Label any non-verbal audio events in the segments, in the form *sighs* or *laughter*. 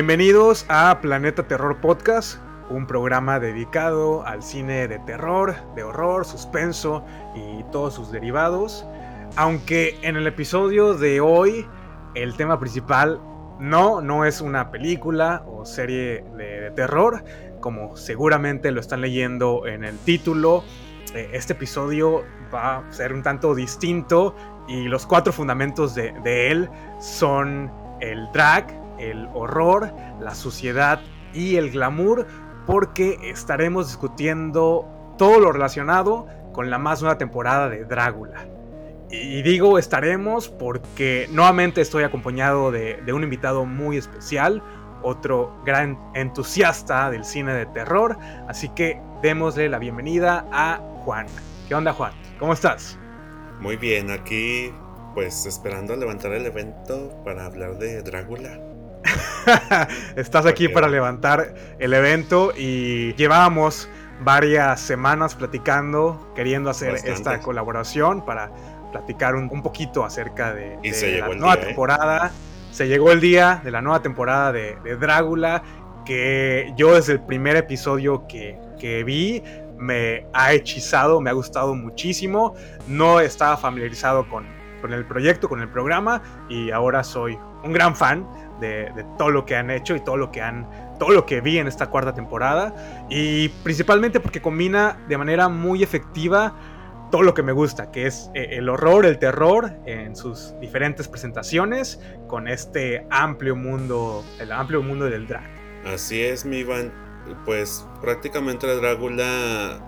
Bienvenidos a Planeta Terror Podcast, un programa dedicado al cine de terror, de horror, suspenso y todos sus derivados. Aunque en el episodio de hoy el tema principal no, no es una película o serie de, terror, como seguramente lo están leyendo en el título. Eh, este episodio va a ser un tanto distinto y los cuatro fundamentos de, de él son el drag, el horror, la suciedad y el glamour, porque estaremos discutiendo todo lo relacionado con la más nueva temporada de Drácula. Y digo estaremos porque nuevamente estoy acompañado de, un invitado muy especial, otro gran entusiasta del cine de terror, así que démosle la bienvenida a Juan. ¿Qué onda Juan? ¿Cómo estás? Muy bien, aquí pues esperando levantar el evento para hablar de Drácula. *laughs* Estás aquí para levantar el evento y llevábamos varias semanas platicando, queriendo hacer esta colaboración para platicar un, poquito acerca de, la nueva ¿eh? temporada. Se llegó el día de la nueva temporada de, Drácula, que yo desde el primer episodio que, que vi me ha hechizado, me ha gustado muchísimo. No estaba familiarizado con, con el proyecto, con el programa y ahora soy un gran fan de, todo lo que han hecho y todo lo que han todo lo que vi en esta cuarta temporada y principalmente porque combina de manera muy efectiva todo lo que me gusta, que es eh, el horror, el terror en sus diferentes presentaciones con este amplio mundo, el amplio mundo del drag. Así es, mi Iván. Pues prácticamente Drácula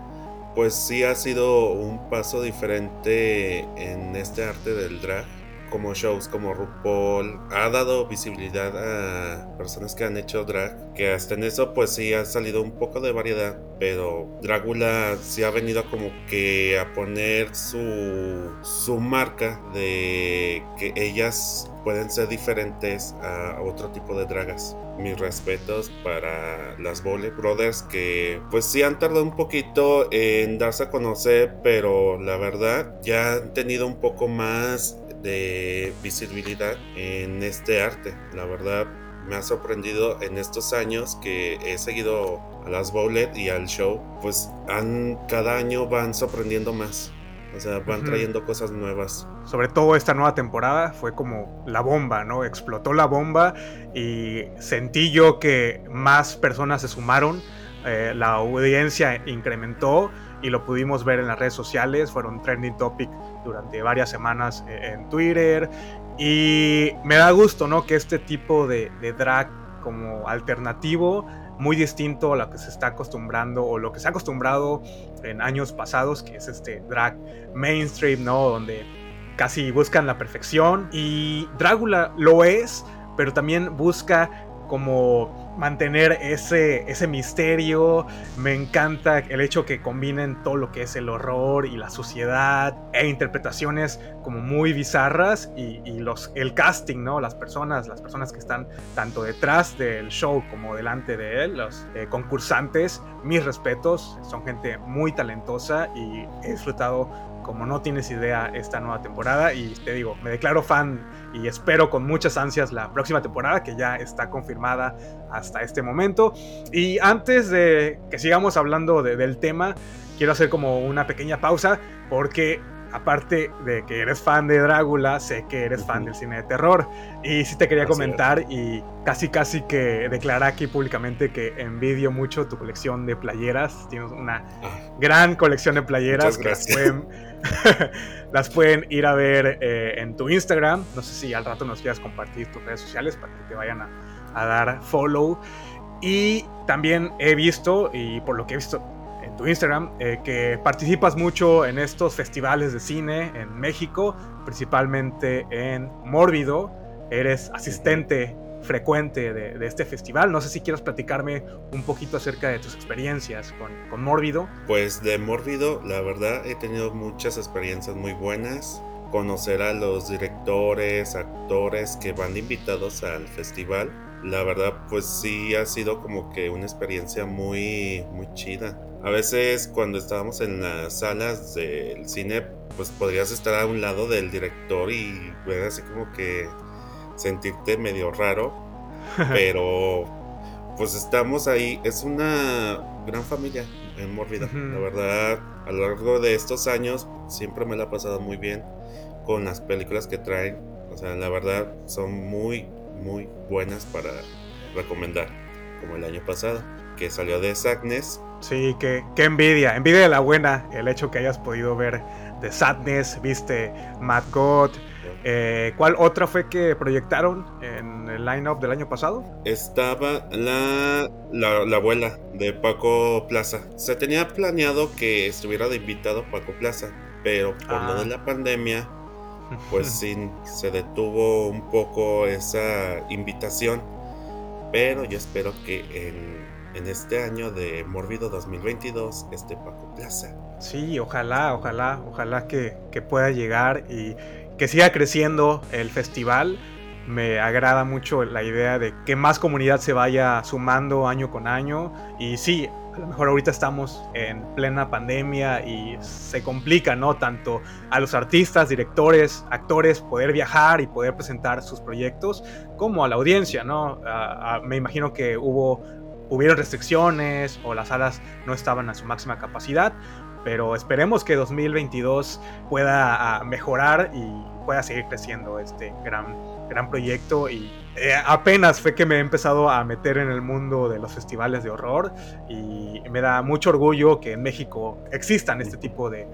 pues sí ha sido un paso diferente en este arte del drag como shows como RuPaul ha dado visibilidad a personas que han hecho drag, que hasta en eso pues sí ha salido un poco de variedad, pero Drácula sí ha venido como que a poner su, su marca de que ellas pueden ser diferentes a otro tipo de dragas. Mis respetos para las Bole Brothers que pues sí han tardado un poquito en darse a conocer, pero la verdad ya han tenido un poco más de visibilidad en este arte. La verdad me ha sorprendido en estos años que he seguido a las Bowlet y al show, pues han, cada año van sorprendiendo más. O sea, van trayendo cosas nuevas. Sobre todo esta nueva temporada fue como la bomba, ¿no? Explotó la bomba y sentí yo que más personas se sumaron, eh, la audiencia incrementó y lo pudimos ver en las redes sociales, fueron trending topic durante varias semanas eh, en Twitter y me da gusto, ¿no? Que este tipo de, drag como alternativo, muy distinto a lo que se está acostumbrando o lo que se ha acostumbrado en años pasados, que es este drag mainstream, ¿no? Donde casi buscan la perfección y Drácula lo es, pero también busca como mantener ese, ese misterio. Me encanta el hecho que combinen todo lo que es el horror y la suciedad e interpretaciones como muy bizarras y, los, el casting, ¿no? Las personas, las personas que están tanto detrás del show como delante de él, los eh, concursantes, mis respetos, son gente muy talentosa y he disfrutado como no tienes idea esta nueva temporada y te digo, me declaro fan y espero con muchas ansias la próxima temporada que ya está confirmada hasta este momento. Y antes de que sigamos hablando del tema, quiero hacer como una pequeña pausa porque aparte de que eres fan de Drácula, sé que eres fan del cine de terror. Y sí te quería comentar y casi casi que declarar aquí públicamente que envidio mucho tu colección de playeras. Tienes una ah. gran colección de playeras que las pueden, *laughs* las pueden, ir a ver eh, en tu Instagram. No sé si al rato nos quieras compartir tus redes sociales para que te vayan a, a dar follow. Y también he visto, y por lo que he visto en tu Instagram eh, que participas mucho en estos festivales de cine en México, principalmente en Mórbido. Eres asistente frecuente de, este festival. No sé si quieres platicarme un poquito acerca de tus experiencias con, con Mórbido. Pues de Mórbido, la verdad, he tenido muchas experiencias muy buenas conocer a los directores, actores que van invitados al festival. La verdad, pues sí ha sido como que una experiencia muy, muy chida. A veces cuando estábamos en las salas del cine, pues podrías estar a un lado del director y ver así como que sentirte medio raro. *laughs* Pero pues estamos ahí. Es una gran familia en Mórbida. La verdad, a lo largo de estos años siempre me la ha pasado muy bien con las películas que traen. O sea, la verdad son muy, muy buenas para recomendar. Como el año pasado, que salió de Sadness. Sí, que, qué envidia, envidia de la buena el hecho que hayas podido ver de Sadness, viste Mad God. Eh, ¿Cuál otra fue que proyectaron en el line-up del año pasado? Estaba la, la, la, abuela de Paco Plaza. Se tenía planeado que estuviera de invitado Paco Plaza, pero por lo de ah. la pandemia pues sí, se detuvo un poco esa invitación. Pero yo espero que en, este año de Mórbido 2022 esté Paco Plaza. Sí, ojalá, ojalá, ojalá que, que pueda llegar y que siga creciendo el festival. Me agrada mucho la idea de que más comunidad se vaya sumando año con año. Y sí, a lo mejor ahorita estamos en plena pandemia y se complica, ¿no? Tanto a los artistas, directores, actores poder viajar y poder presentar sus proyectos, como a la audiencia, ¿no? me imagino que hubo, hubieron restricciones o las salas no estaban a su máxima capacidad, pero esperemos que 2022 pueda ah, mejorar y pueda seguir creciendo este gran, gran proyecto y eh, apenas fue que me he empezado a meter en el mundo de los festivales de horror y me da mucho orgullo que en México existan este tipo de,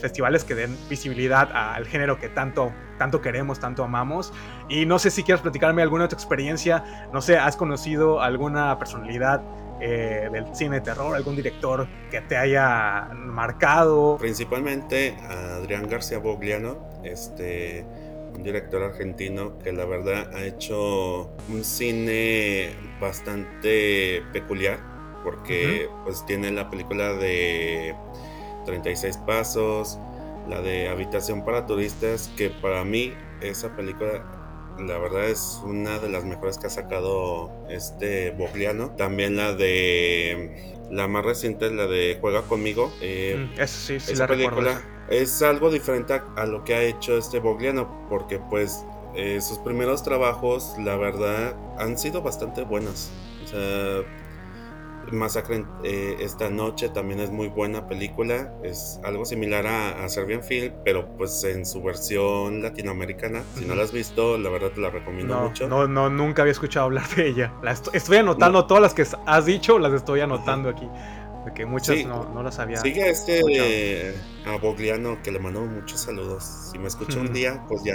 festivales que den visibilidad al género que tanto, tanto queremos, tanto amamos. Y no sé si quieres platicarme alguna otra experiencia, no sé, ¿has conocido alguna personalidad eh, del cine de terror, algún director que te haya marcado? Principalmente Adrián García Bogliano, este un director argentino que la verdad ha hecho un cine bastante peculiar porque pues tiene la película de 36 pasos, la de Habitación para turistas que para mí esa película la verdad es una de las mejores que ha sacado este Bogliano. También la de la más reciente, la de Juega conmigo. Eh, mm, sí, sí la película es algo diferente a, lo que ha hecho este Bogliano, porque pues eh, sus primeros trabajos, la verdad, han sido bastante buenos. O sea, Masacre eh, esta noche también es muy buena película. Es algo similar a, a, Serbian Film, pero pues en su versión latinoamericana. Si no la has visto, la verdad te la recomiendo mucho. No, no, nunca había escuchado hablar de ella. La estoy, anotando todas las que has dicho, las estoy anotando aquí que muchas no, no, las había. Sigue este a Bogliano que le mandó muchos saludos. Si me escucha un día, pues ya.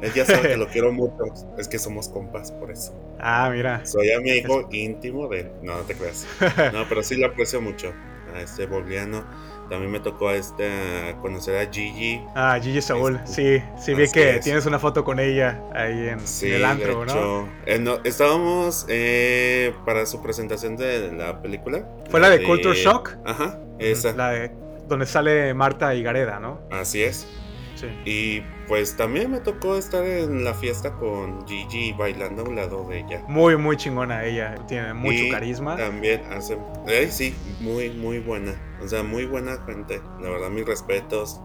Él ya sabe que lo *laughs* quiero mucho. Es que somos compas, por eso. Ah, mira. Soy amigo íntimo de No, no te creas. *laughs* No, pero sí lo aprecio mucho. A este Bogliano. También me tocó a este, conocer a Gigi. Ah, Gigi Saúl, sí, sí vi que tienes una foto con ella ahí en, el antro, ¿no? Eh, ¿no? Estábamos eh, para su presentación de la película. ¿Fue la, de, Culture Shock? Ajá, esa. La de donde sale Marta y Gareda, ¿no? Así es. Y pues también me tocó estar en la fiesta con Gigi bailando a un lado de ella. Muy, muy chingona ella, tiene mucho carisma. También hace, eh, sí, muy, muy buena. O sea, muy buena gente. La verdad, mis respetos.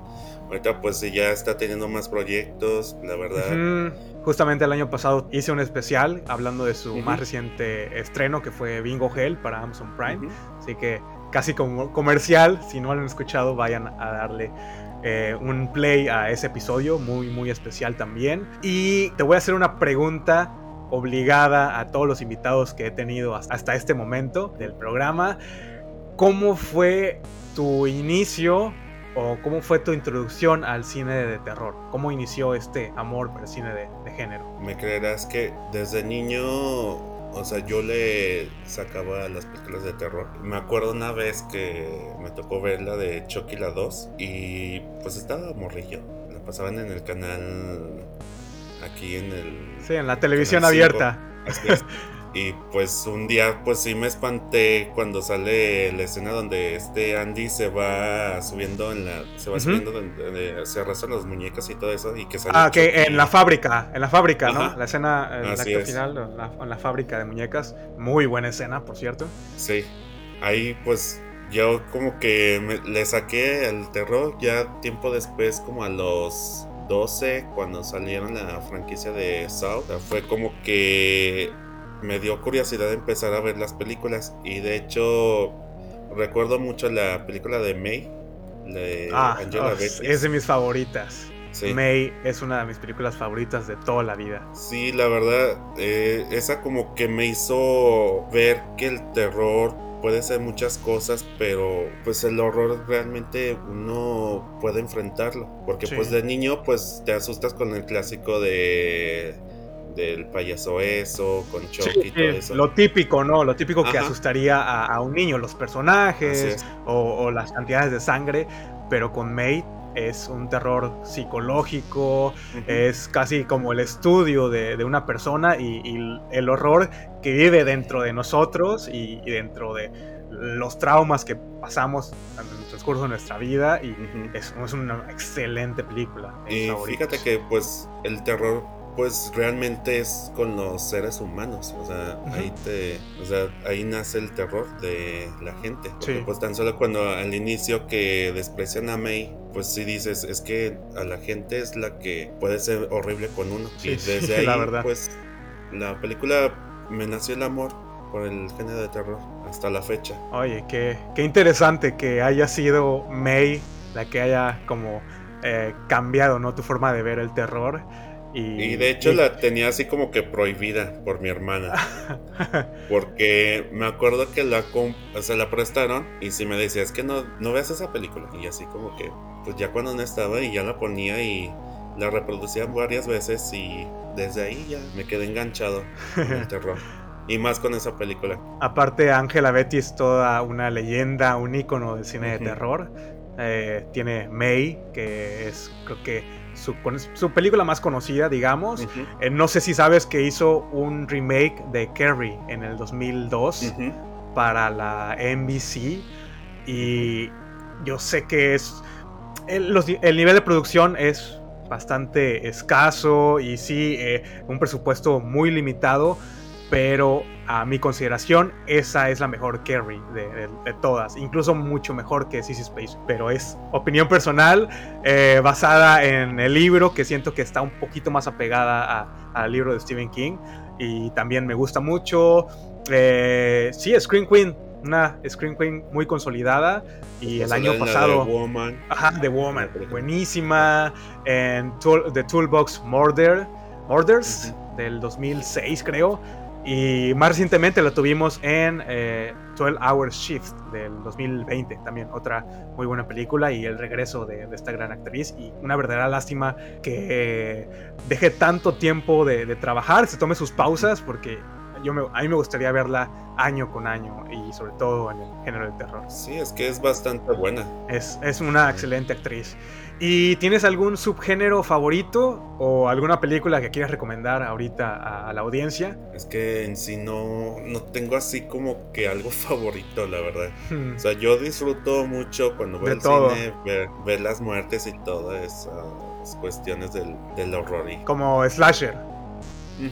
Ahorita pues ya está teniendo más proyectos, la verdad. Justamente el año pasado hice un especial hablando de su más reciente estreno que fue Bingo Hell para Amazon Prime. Así que casi como comercial, si no lo han escuchado, vayan a darle eh, un play a ese episodio, muy, muy especial también. Y te voy a hacer una pregunta obligada a todos los invitados que he tenido hasta este momento del programa. ¿Cómo fue tu inicio o cómo fue tu introducción al cine de terror? ¿Cómo inició este amor por el cine de, género? Me creerás que desde niño o sea, yo le sacaba las películas de terror. Me acuerdo una vez que me tocó ver la de Chucky la 2 y pues estaba morrillo. La pasaban en el canal aquí en el... Sí, en la televisión abierta. Así es. *laughs* Y pues un día pues sí me espanté cuando sale la escena donde este Andy se va subiendo en la se va subiendo donde, se arrastran las muñecas y todo eso y que sale Ah, que en la fábrica, en la fábrica, ¿no? La escena el acto final en la, fábrica de muñecas, muy buena escena, por cierto. Sí. Ahí pues yo como que le saqué el terror ya tiempo después como a los 12 cuando salieron la franquicia de Saw, fue como que me dio curiosidad empezar a ver las películas y de hecho recuerdo mucho la película de May de ah, Angela Es de mis favoritas. May es una de mis películas favoritas de toda la vida. Sí, la verdad, eh, esa como que me hizo ver que el terror puede ser muchas cosas, pero pues el horror realmente uno puede enfrentarlo. Porque pues de niño pues te asustas con el clásico de del payaso eso, con Chucky y todo eso. Lo típico, ¿no? Lo típico que asustaría a, un niño, los personajes o, las cantidades de sangre, pero con May es un terror psicológico, es casi como el estudio de, una persona y, el horror que vive dentro de nosotros y, dentro de los traumas que pasamos en el transcurso de nuestra vida y es, una excelente película. Y fíjate que pues el terror pues realmente es con los seres humanos, o sea, ahí te, o sea, ahí nace el terror de la gente, porque pues tan solo cuando al inicio que desprecian a May, pues sí dices, es que a la gente es la que puede ser horrible con uno, y desde *laughs* ahí, la verdad. pues la película me nació el amor por el género de terror hasta la fecha. Oye, qué, qué interesante que haya sido May la que haya como eh, cambiado, ¿no? Tu forma de ver el terror. Y, de hecho la tenía así como que prohibida por mi hermana. *laughs* porque me acuerdo que la, o la prestaron y si me decía, es que no, no veas esa película. Y así como que, pues ya cuando no estaba y ya la ponía y la reproducía varias veces y desde ahí ya me quedé enganchado con el terror. *laughs* Y más con esa película. Aparte, Angela Betty es toda una leyenda, un ícono del cine de terror. Eh, tiene May, que es creo que su, película más conocida, digamos. Eh, no sé si sabes que hizo un remake de Carrie en el 2002 para la NBC. Y yo sé que es. El, nivel de producción es bastante escaso y sí, eh, un presupuesto muy limitado pero a mi consideración esa es la mejor Carrie de, todas, incluso mucho mejor que Sissy Space, pero es opinión personal eh, basada en el libro que siento que está un poquito más apegada al libro de Stephen King y también me gusta mucho. Eh, sí, Screen Queen, una Screen Queen muy consolidada y el año pasado... The Woman. Ajá, The Woman, buenísima, en The Toolbox Murder, Murders del 2006 creo y más recientemente lo tuvimos en 12 eh, Hours Shift del 2020, también otra muy buena película y el regreso de, esta gran actriz. Y una verdadera lástima que deje tanto tiempo de, trabajar, se tome sus pausas, porque yo a mí me gustaría verla año con año y sobre todo en el género del terror. Sí, es que es bastante buena. Es, es una excelente actriz. ¿Y tienes algún subgénero favorito o alguna película que quieras recomendar ahorita a la audiencia? Es que en sí no, no tengo así como que algo *laughs* favorito, la verdad. Hmm. O sea, yo disfruto mucho cuando voy al cine ver, las muertes y todas esas cuestiones del, horror. Como slasher.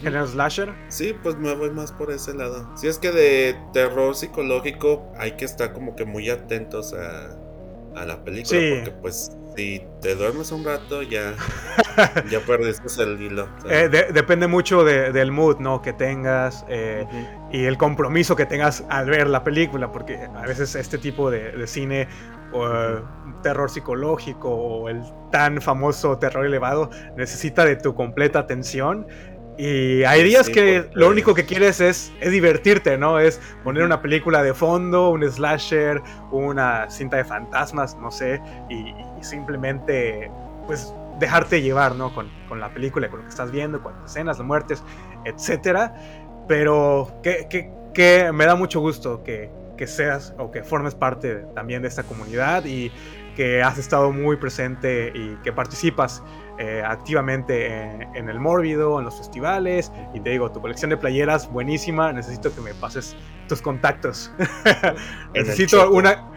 ¿Género slasher? Sí, pues me voy más por ese lado. Si es que de terror psicológico hay que estar como que muy atentos a, a la película. Porque pues si te duermes un rato, ya, *laughs* ya perdiste el hilo. Eh, depende mucho del mood, ¿no? Que tengas eh, y el compromiso que tengas al ver la película, porque a veces este tipo de, cine, o, terror psicológico o el tan famoso terror elevado, necesita de tu completa atención y hay días que lo único que quieres es, es, divertirte, ¿no? Es poner una película de fondo, un slasher, una cinta de fantasmas, no sé, y, simplemente, pues, dejarte llevar, ¿no? Con, con, la película, con lo que estás viendo, con las escenas, las muertes, etcétera. pero que, me da mucho gusto que, que seas o que formes parte también de esta comunidad y que has estado muy presente y que participas eh, activamente en, el Mórbido, en los festivales. Y te digo, tu colección de playeras, buenísima. Necesito que me pases tus contactos. *laughs* necesito una,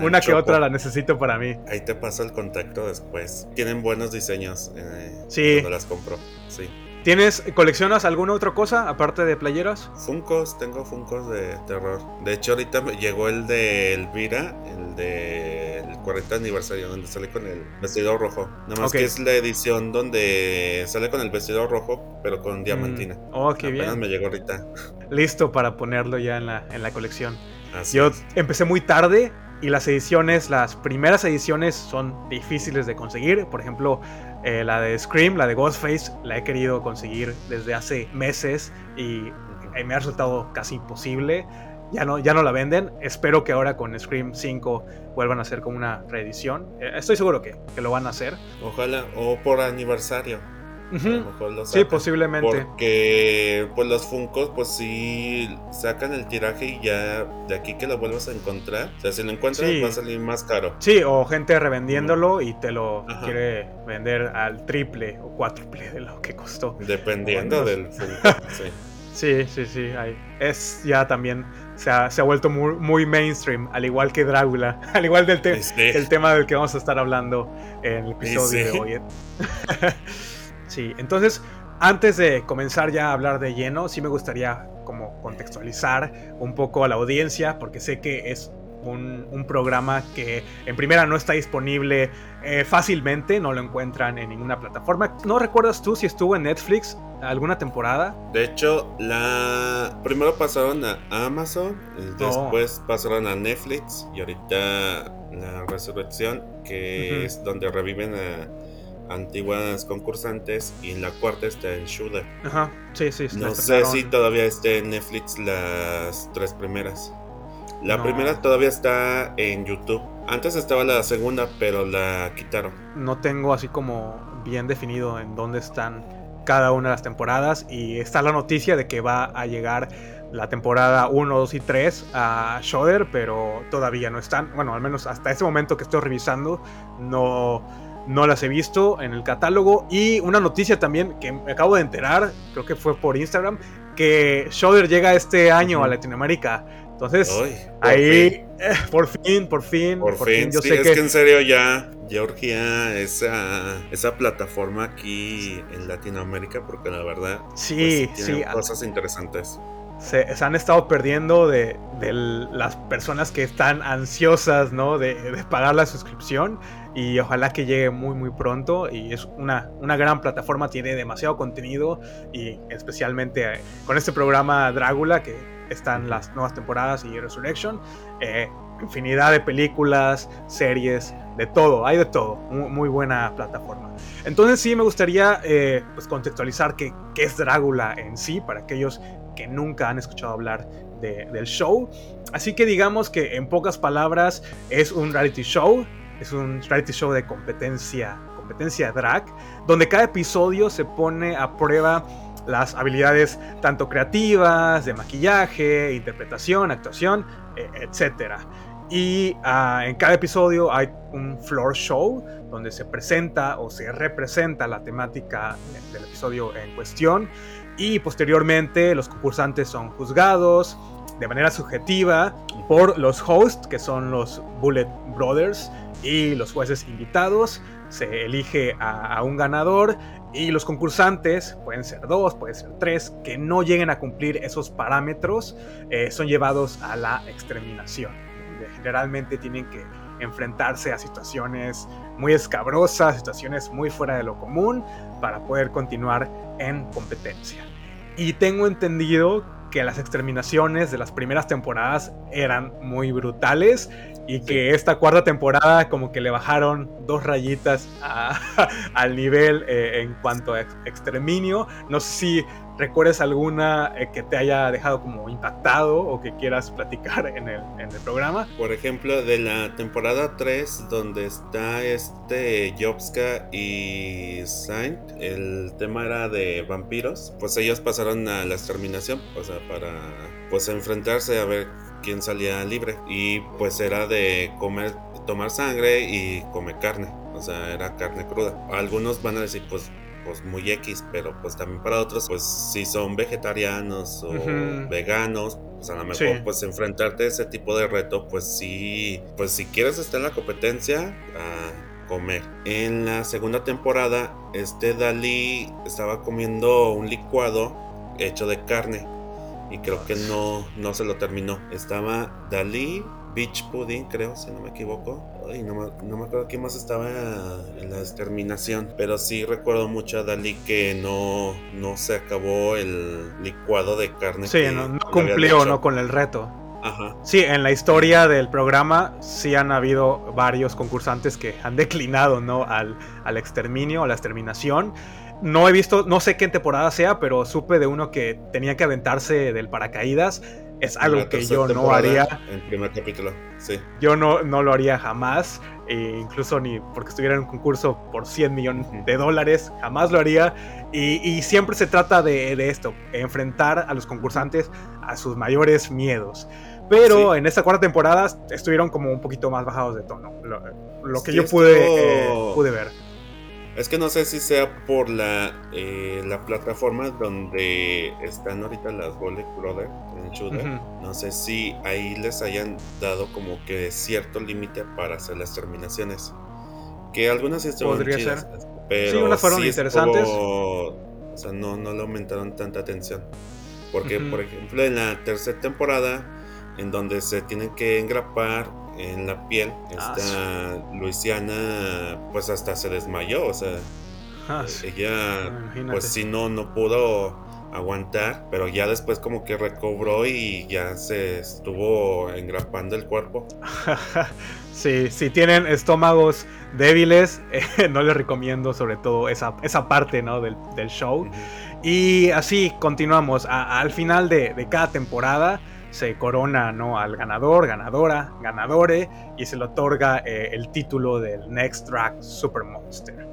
una que otra, la necesito para mí. Ahí te paso el contacto después. Tienen buenos diseños. Eh, sí. Cuando las compro. Sí. ¿Tienes, coleccionas alguna otra cosa aparte de playeras? Funcos, tengo Funcos de terror. De hecho, ahorita me llegó el de Elvira, el del 40 aniversario, donde sale con el vestido rojo. Nada más que es la edición donde sale con el vestido rojo, pero con diamantina. Mm. Oh, qué Apenas me llegó ahorita. Listo para ponerlo ya en la, en la colección. Yo empecé muy tarde y las ediciones, las primeras ediciones son difíciles de conseguir. Por ejemplo, eh, la de Scream, la de Ghostface, la he querido conseguir desde hace meses y me ha resultado casi imposible. Ya no, ya no la venden. Espero que ahora con Scream 5 vuelvan a hacer como una reedición. Eh, estoy seguro que, que, lo van a hacer. Ojalá, o por aniversario sí, posiblemente. Porque pues los Funkos pues sí sacan el tiraje y ya de aquí que lo vuelvas a encontrar. O sea, si lo encuentras va a salir más caro. Sí, o gente revendiéndolo y te lo quiere vender al triple o cuádruple de lo que costó. Dependiendo del Funko, *laughs* sí. Sí, sí, sí. Es ya también se ha, se ha vuelto muy, muy, mainstream, al igual que Drácula, *laughs* al igual del el tema del que vamos a estar hablando en el episodio de hoy. *laughs* Sí, entonces, antes de comenzar ya a hablar de lleno, sí me gustaría como contextualizar un poco a la audiencia, porque sé que es un, programa que en primera no está disponible eh, fácilmente, no lo encuentran en ninguna plataforma. ¿No recuerdas tú si estuvo en Netflix alguna temporada? De hecho, la primero pasaron a Amazon, después pasaron a Netflix y ahorita la resurrección, que es donde reviven a antiguas concursantes y en la cuarta está en Shudder. Ajá, sí, sí. No sé si todavía está en Netflix las tres primeras. La primera todavía está en YouTube. Antes estaba la segunda, pero la quitaron. No tengo así como bien definido en dónde están cada una de las temporadas y está la noticia de que va a llegar la temporada 1, 2 y 3 a Shudder, pero todavía no están. Bueno, al menos hasta ese momento que estoy revisando, no no las he visto en el catálogo. Y una noticia también que me acabo de enterar, creo que fue por Instagram, que Shudder llega este año a Latinoamérica. Entonces, ahí, eh, por fin, por fin, por, fin. Yo sé es que... en serio ya Georgia esa, esa plataforma aquí en Latinoamérica, porque la verdad, sí, pues, sí, cosas interesantes se, han estado perdiendo de, las personas que están ansiosas, ¿no? De, pagar la suscripción y ojalá que llegue muy muy pronto y es una, una gran plataforma, tiene demasiado contenido y especialmente eh, con este programa Drácula que están las nuevas temporadas y Resurrection, eh, infinidad de películas, series, de todo, hay de todo, muy, buena plataforma. Entonces sí me gustaría eh, pues contextualizar qué, qué es Drácula en sí para aquellos que nunca han escuchado hablar del show. Así que digamos que en pocas palabras es un reality show, es un reality show de competencia, competencia drag, donde cada episodio se pone a prueba las habilidades tanto creativas, de maquillaje, interpretación, actuación, e, etc. Y ah, en cada episodio hay un floor show donde se presenta o se representa la temática del episodio en cuestión y posteriormente los concursantes son juzgados de manera subjetiva por los hosts, que son los Bullet Brothers, y los jueces invitados. Se elige a, un ganador y los concursantes, pueden ser dos, pueden ser tres, que no lleguen a cumplir esos parámetros, eh, son llevados a la exterminación. Generalmente tienen que enfrentarse a situaciones muy escabrosas, situaciones muy fuera de lo común, para poder continuar en competencia. Y tengo entendido que las exterminaciones de las primeras temporadas eran muy brutales y que esta cuarta temporada como que le bajaron dos rayitas *laughs* al nivel eh, en cuanto a exterminio. No sé si recuerdes alguna eh, que te haya dejado como impactado o que quieras platicar en el, en el programa. Por ejemplo, de la temporada 3, donde está este Jobska y Saint, el tema era de vampiros, pues ellos pasaron a la exterminación, o sea, para pues enfrentarse a ver quién salía libre. Y pues era de comer, tomar sangre y comer carne. O sea, era carne cruda. Algunos van a decir, pues pues muy X, pero pues también para otros, pues si son vegetarianos o veganos, pues a lo mejor pues enfrentarte a ese tipo de reto, pues sí, pues si quieres estar en la competencia, a comer. En la segunda temporada, este Dalí estaba comiendo un licuado hecho de carne y creo que no, no se lo terminó. Estaba Dalí, Beach Pudding, creo, si no me equivoco. Ay, no, me acuerdo quién más estaba en la exterminación. Pero sí recuerdo mucho a Dalí que no, no se acabó el licuado de carne. Sí, no, cumplió ¿no? con el reto. Ajá. Sí, en la historia del programa sí han habido varios concursantes que han *laughs* declinado ¿no? al, al exterminio, a la exterminación. No he visto, no sé qué temporada sea, pero supe de uno que tenía que aventarse del paracaídas es algo que yo no haría. En primer capítulo, sí. Yo no, no lo haría jamás, e incluso ni porque estuviera en un concurso por 100 millones de dólares, jamás lo haría. Y, siempre se trata de, esto, enfrentar a los concursantes a sus mayores miedos. Pero en esta cuarta temporada estuvieron como un poquito más bajados de tono, lo, que yo pude, eh, pude ver. Es que no sé si sea por la, eh, la plataforma donde están ahorita las Bullet Brothers en Shooter. No sé si ahí les hayan dado como que cierto límite para hacer las terminaciones. Que algunas sí Podría ser. Pero sí, unas fueron interesantes. o sea, no, no le aumentaron tanta atención. Porque, por ejemplo, en la tercera temporada, en donde se tienen que engrapar en la piel. Ah, Esta Luisiana, pues hasta se desmayó, o sea, ah, ella, pues si no, no pudo aguantar, pero ya después como que recobró y ya se estuvo engrapando el cuerpo. *laughs* sí, si tienen estómagos débiles, *laughs* no les recomiendo sobre todo esa, esa parte ¿no? del, show. Y así continuamos. al final de, de cada temporada se corona ¿no? al ganador, ganadora, ganadore y se le otorga eh, el título del Next Drag Super Monster.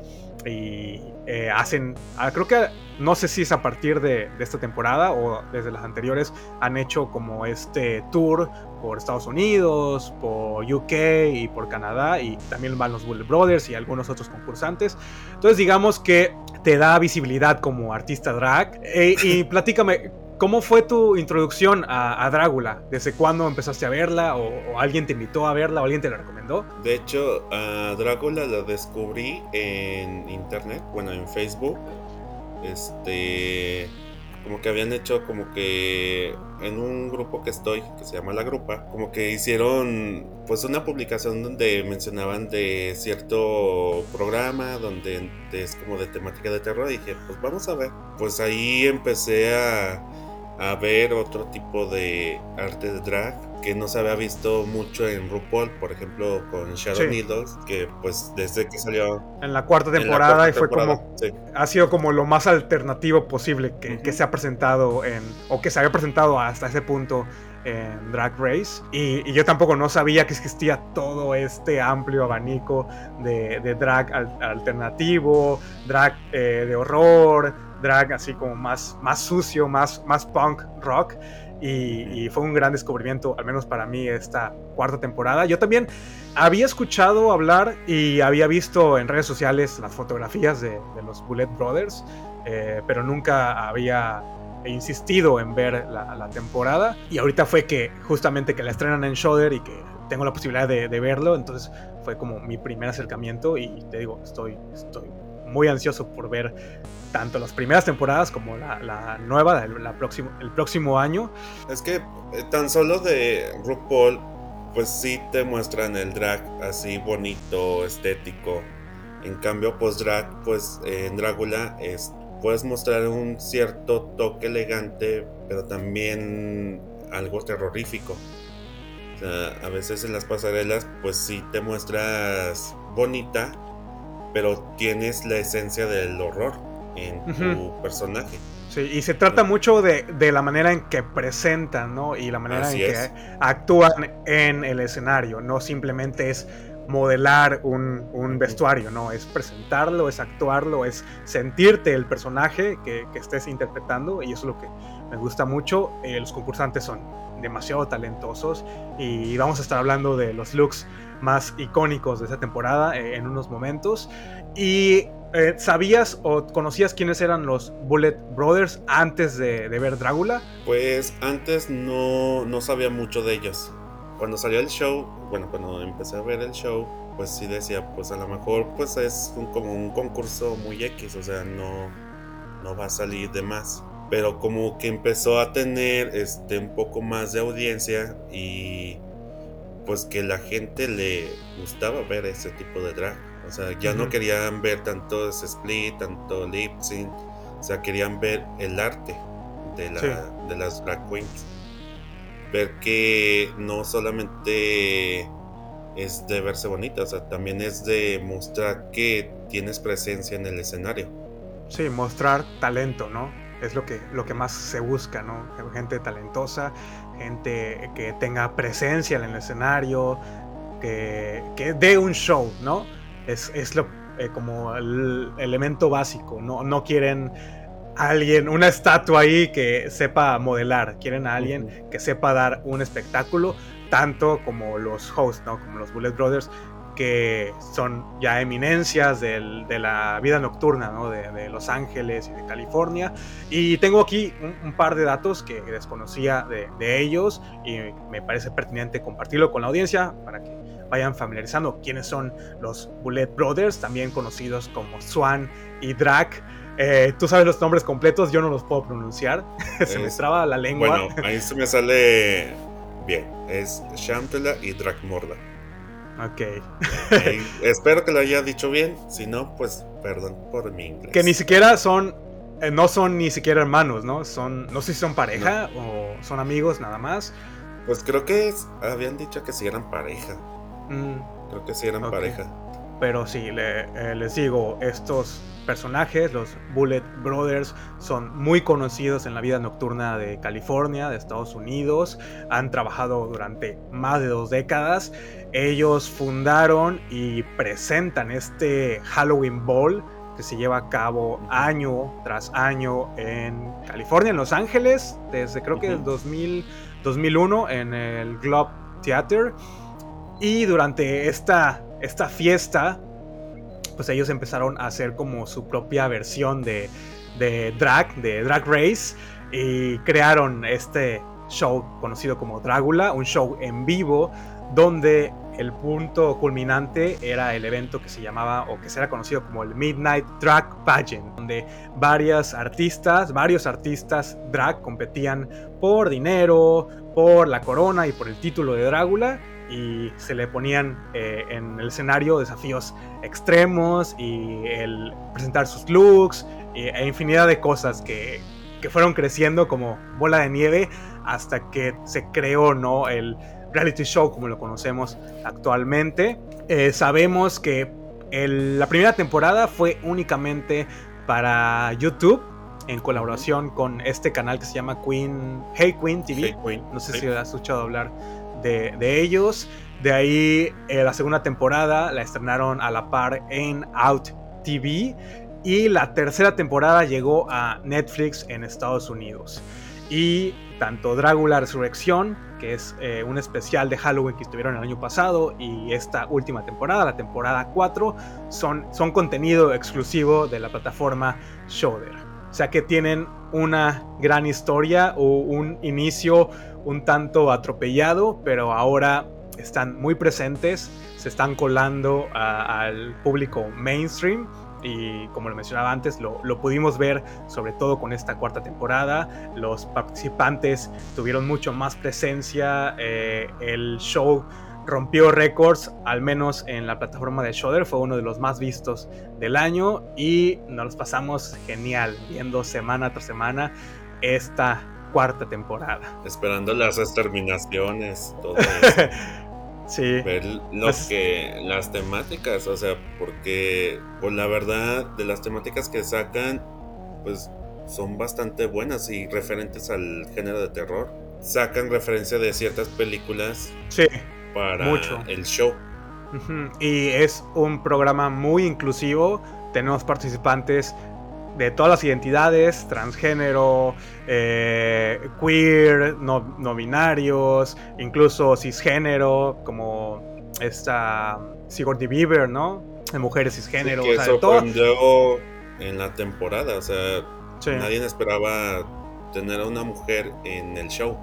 Y eh, hacen, ah, creo que no sé si es a partir de, esta temporada o desde las anteriores, han hecho como este tour por Estados Unidos, por UK y por Canadá, y también van los Bullet Brothers y algunos otros concursantes. Entonces, digamos que te da visibilidad como artista drag. Eh, y platícame, ¿Cómo fue tu introducción a, Drácula? ¿Desde cuándo empezaste a verla? O, alguien te invitó a verla? ¿O alguien te la recomendó? De hecho, a Drácula la descubrí en internet, bueno, en Facebook. Este. Como que habían hecho como que en un grupo que estoy, que se llama La Grupa, como que hicieron pues una publicación donde mencionaban de cierto programa, donde es como de temática de terror, y dije, pues vamos a ver. Pues ahí empecé a a ver otro tipo de arte de drag que no se había visto mucho en RuPaul, por ejemplo, con Shadow Needles, que pues desde que salió en la cuarta temporada y fue como ha sido como lo más alternativo posible que, se ha presentado en o que se había presentado hasta ese punto en Drag Race. Y, yo tampoco no sabía que existía todo este amplio abanico de, drag alternativo, drag eh, de horror, drag así como más, más sucio, más, más punk rock. Y, fue un gran descubrimiento, al menos para mí, esta cuarta temporada. Yo también había escuchado hablar y había visto en redes sociales las fotografías de, los Bullet Brothers, eh, pero nunca había insistido en ver la, temporada. Y ahorita fue que justamente que la estrenan en Shudder y que tengo la posibilidad de, de verlo, entonces fue como mi primer acercamiento y te digo, estoy, estoy muy ansioso por ver tanto las primeras temporadas como la, nueva, la próximo, el próximo año. Es que eh, tan solo de RuPaul, pues sí te muestran el drag así bonito, estético. En cambio, pues drag, pues en Drácula es, puedes mostrar un cierto toque elegante, pero también algo terrorífico. A veces en las pasarelas, pues sí te muestras bonita, pero tienes la esencia del horror en tu personaje. Sí, y se trata mucho de, la manera en que presentan, ¿no? Y la manera en que actúan en el escenario, no simplemente es modelar un, vestuario, ¿no? Es presentarlo, es actuarlo, es sentirte el personaje que, estés interpretando y eso es lo que me gusta mucho. Eh, los concursantes son demasiado talentosos y vamos a estar hablando de los looks más icónicos de esta temporada eh, en unos momentos. Y eh, ¿Sabías o conocías quiénes eran los Bullet Brothers antes de, ver Drácula? Pues antes no, no sabía mucho de ellos. Cuando salió el show, bueno, cuando empecé a ver el show, pues sí decía, pues a lo mejor pues es como un concurso muy X, o sea, no, no va a salir de más. Pero como que empezó a tener este, un poco más de audiencia y pues que la gente le gustaba ver ese tipo de drag. O sea, ya no querían ver tanto ese split, tanto lip sync. O sea, querían ver el arte de, de las drag queens. Ver que no solamente es de verse bonita, o sea, también es de mostrar que tienes presencia en el escenario. Sí, mostrar talento, ¿no? Es lo que, lo que más se busca, ¿no? Gente talentosa, gente que tenga presencia en el escenario, que, que dé un show, ¿no? Es, lo, eh, como el elemento básico. No, no quieren a alguien, una estatua ahí que sepa modelar. Quieren a alguien que sepa dar un espectáculo, tanto como los hosts, ¿no? Como los Bullet Brothers, que son ya eminencias de la vida nocturna de, Los Ángeles y de California. Y tengo aquí un, par de datos que desconocía de, de, ellos y me parece pertinente compartirlo con la audiencia para que vayan familiarizando quiénes son los Bullet Brothers, también conocidos como Swan y Drac. Eh, tú sabes los nombres completos, yo no los puedo pronunciar. *laughs* se me traba la lengua. Bueno, ahí se me sale bien. Es Shantela y Morda. Ok. espero que lo haya dicho bien. Si no, pues perdón por mi inglés. Que ni siquiera son. Eh, no son ni siquiera hermanos, ¿no? Son. No sé si son pareja o son amigos nada más. Pues creo que habían dicho que sí eran pareja. Mm. Creo que sí eran pareja. Pero sí, eh, les digo, estos personajes, los Bullet Brothers, son muy conocidos en la vida nocturna de California, de Estados Unidos. Han trabajado durante más de dos décadas. Ellos fundaron y presentan este Halloween Ball que se lleva a cabo año tras año en California, en Los Ángeles, desde creo que el 2000, 2001 en el Globe Theater. Y durante esta, esta fiesta, pues ellos empezaron a hacer como su propia versión de, drag, de Drag Race, y crearon este show conocido como Drácula, un show en vivo donde el punto culminante era el evento que se llamaba o que será conocido como el Midnight Drag Pageant, donde varias artistas, varios artistas drag competían por dinero, por la corona y por el título de Drácula y se le ponían eh, en el escenario desafíos extremos y el presentar sus looks e infinidad de cosas que, que, fueron creciendo como bola de nieve hasta que se creó ¿no? el reality show como lo conocemos actualmente. Eh, sabemos que la primera temporada fue únicamente para YouTube en colaboración con este canal que se llama Queen Hey Queen TV. No sé si has escuchado hablar de, ellos. De ahí eh, la segunda temporada la estrenaron a la par en Out TV. Y la tercera temporada llegó a Netflix en Estados Unidos. Y tanto Drácula Resurrección, que es eh, un especial de Halloween que estuvieron el año pasado, y esta última temporada, la temporada 4, son, son contenido exclusivo de la plataforma Shudder. O sea que tienen una gran historia o un inicio un tanto atropellado, pero ahora están muy presentes, se están colando al público mainstream y como lo mencionaba antes, lo, pudimos ver sobre todo con esta cuarta temporada. Los participantes tuvieron mucho más presencia, eh, el show rompió récords, al menos en la plataforma de Shudder, fue uno de los más vistos del año y nos pasamos genial viendo semana tras semana esta cuarta temporada. Esperando las exterminaciones, todo *laughs* eso. sí. Ver lo pues que. las temáticas, o sea, porque, pues la verdad, de las temáticas que sacan, pues son bastante buenas y referentes al género de terror. Sacan referencia de ciertas películas sí, para mucho. el show. Y es un programa muy inclusivo. Tenemos participantes de todas las identidades, transgénero, eh, queer, no, no, binarios, incluso cisgénero, como esta Sigourney Beaver, ¿no? De mujeres cisgénero. que o sea, sorprendió en la temporada, o sea, sí. nadie esperaba tener a una mujer en el show.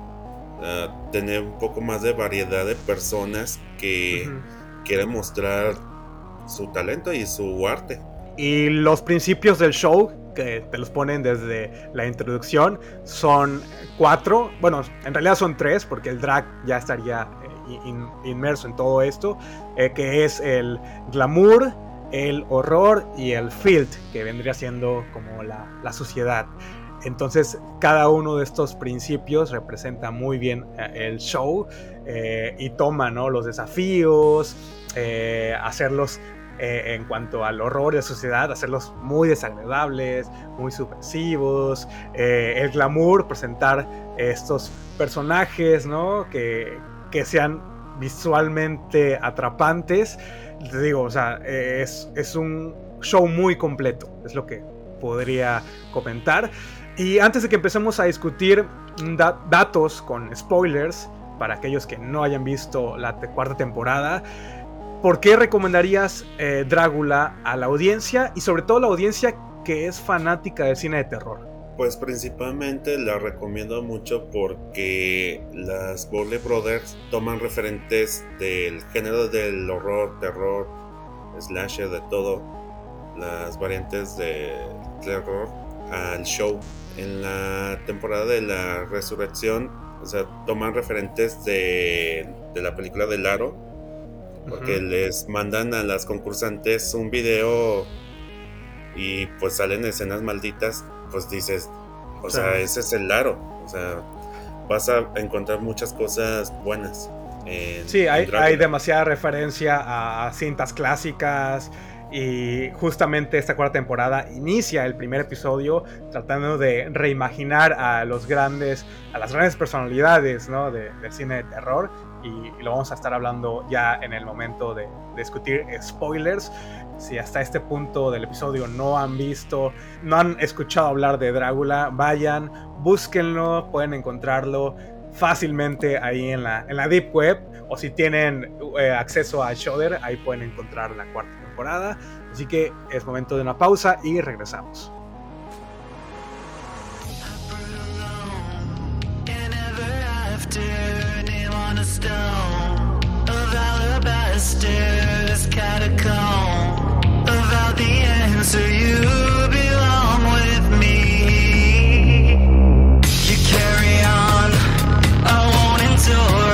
Uh, tener un poco más de variedad de personas que uh -huh. quieren mostrar su talento y su arte. Y los principios del show, que te los ponen desde la introducción, son cuatro. Bueno, en realidad son tres, porque el drag ya estaría in, inmerso en todo esto, eh, que es el glamour, el horror y el filth, que vendría siendo como la, la sociedad. Entonces, cada uno de estos principios representa muy bien eh, el show eh, y toma ¿no? los desafíos, eh, hacerlos eh, en cuanto al horror de la sociedad, hacerlos muy desagradables, muy subversivos, eh, el glamour, presentar estos personajes, ¿no? Que, que sean visualmente atrapantes. Te digo, o sea, eh, es, es un show muy completo, es lo que podría comentar. Y antes de que empecemos a discutir da datos con spoilers, para aquellos que no hayan visto la cuarta temporada, ¿por qué recomendarías eh, Drácula a la audiencia y sobre todo la audiencia que es fanática del cine de terror? Pues principalmente la recomiendo mucho porque las Bowley Brothers toman referentes del género del horror, terror, slasher, de todo, las variantes de terror al show. En la temporada de la resurrección, o sea, toman referentes de, de la película del aro, porque uh -huh. les mandan a las concursantes un video y pues salen escenas malditas, pues dices, o sea, ese es el aro, o sea, vas a encontrar muchas cosas buenas. En, sí, hay, hay, demasiada referencia a, a cintas clásicas, y justamente esta cuarta temporada inicia el primer episodio tratando de reimaginar a los grandes, a las grandes personalidades ¿no? de, del cine de terror. Y, lo vamos a estar hablando ya en el momento de, de, discutir spoilers. Si hasta este punto del episodio no han visto, no han escuchado hablar de Drácula, vayan, búsquenlo, pueden encontrarlo fácilmente ahí en la, en la Deep Web. O si tienen eh, acceso a Shudder, ahí pueden encontrar la cuarta temporada. Así que es momento de una pausa y regresamos. cornerstone of catacomb. About the answer, you belong with me. You carry on, I won't endure.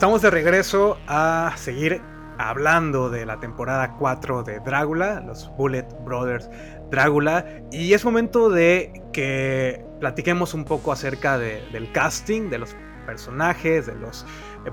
Estamos de regreso a seguir hablando de la temporada 4 de Drácula, los Bullet Brothers Drácula, y es momento de que platiquemos un poco acerca de, del casting, de los personajes, de los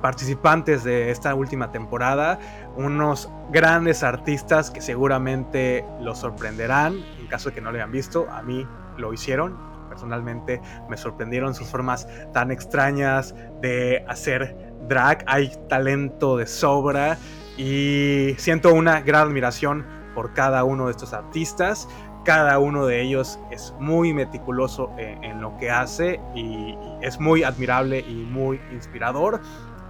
participantes de esta última temporada, unos grandes artistas que seguramente los sorprenderán, en caso de que no lo hayan visto, a mí lo hicieron, personalmente me sorprendieron sus formas tan extrañas de hacer drag, hay talento de sobra y siento una gran admiración por cada uno de estos artistas. Cada uno de ellos es muy meticuloso en, en lo que hace y, y, es muy admirable y muy inspirador.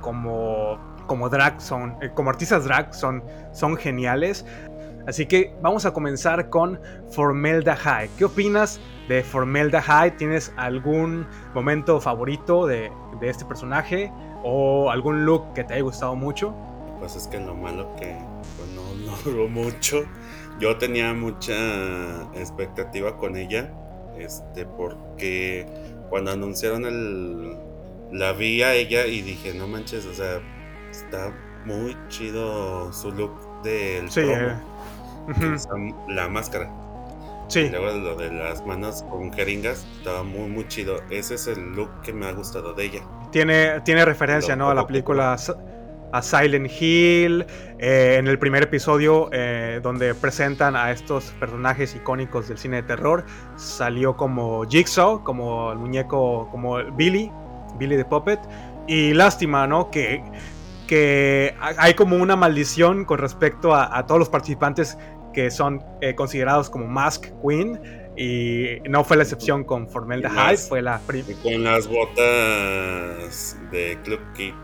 Como, como drag son, eh, como artistas drag son, son geniales. Así que vamos a comenzar con Formelda High. ¿Qué opinas de Formelda High? ¿Tienes algún momento favorito de, de este personaje? O algún look que te haya gustado mucho? Pues es que lo malo que pues no, *laughs* no duró mucho. Yo tenía mucha expectativa con ella, este, porque cuando anunciaron el, la vi a ella y dije, no manches, o sea, está muy chido su look del Sí, promo, eh, la máscara. Y sí. luego lo de las manos con jeringas estaba muy muy chido. Ese es el look que me ha gustado de ella. Tiene, tiene referencia, ¿no? A la película a Silent Hill, eh, en el primer episodio eh, donde presentan a estos personajes icónicos del cine de terror, salió como Jigsaw, como el muñeco, como Billy, Billy the Puppet, y lástima, ¿no? Que, que ha- hay como una maldición con respecto a, a todos los participantes que son eh, considerados como Mask Queen, y no fue la excepción con Formelda más- fue la primera. Y con las botas de Club Kit.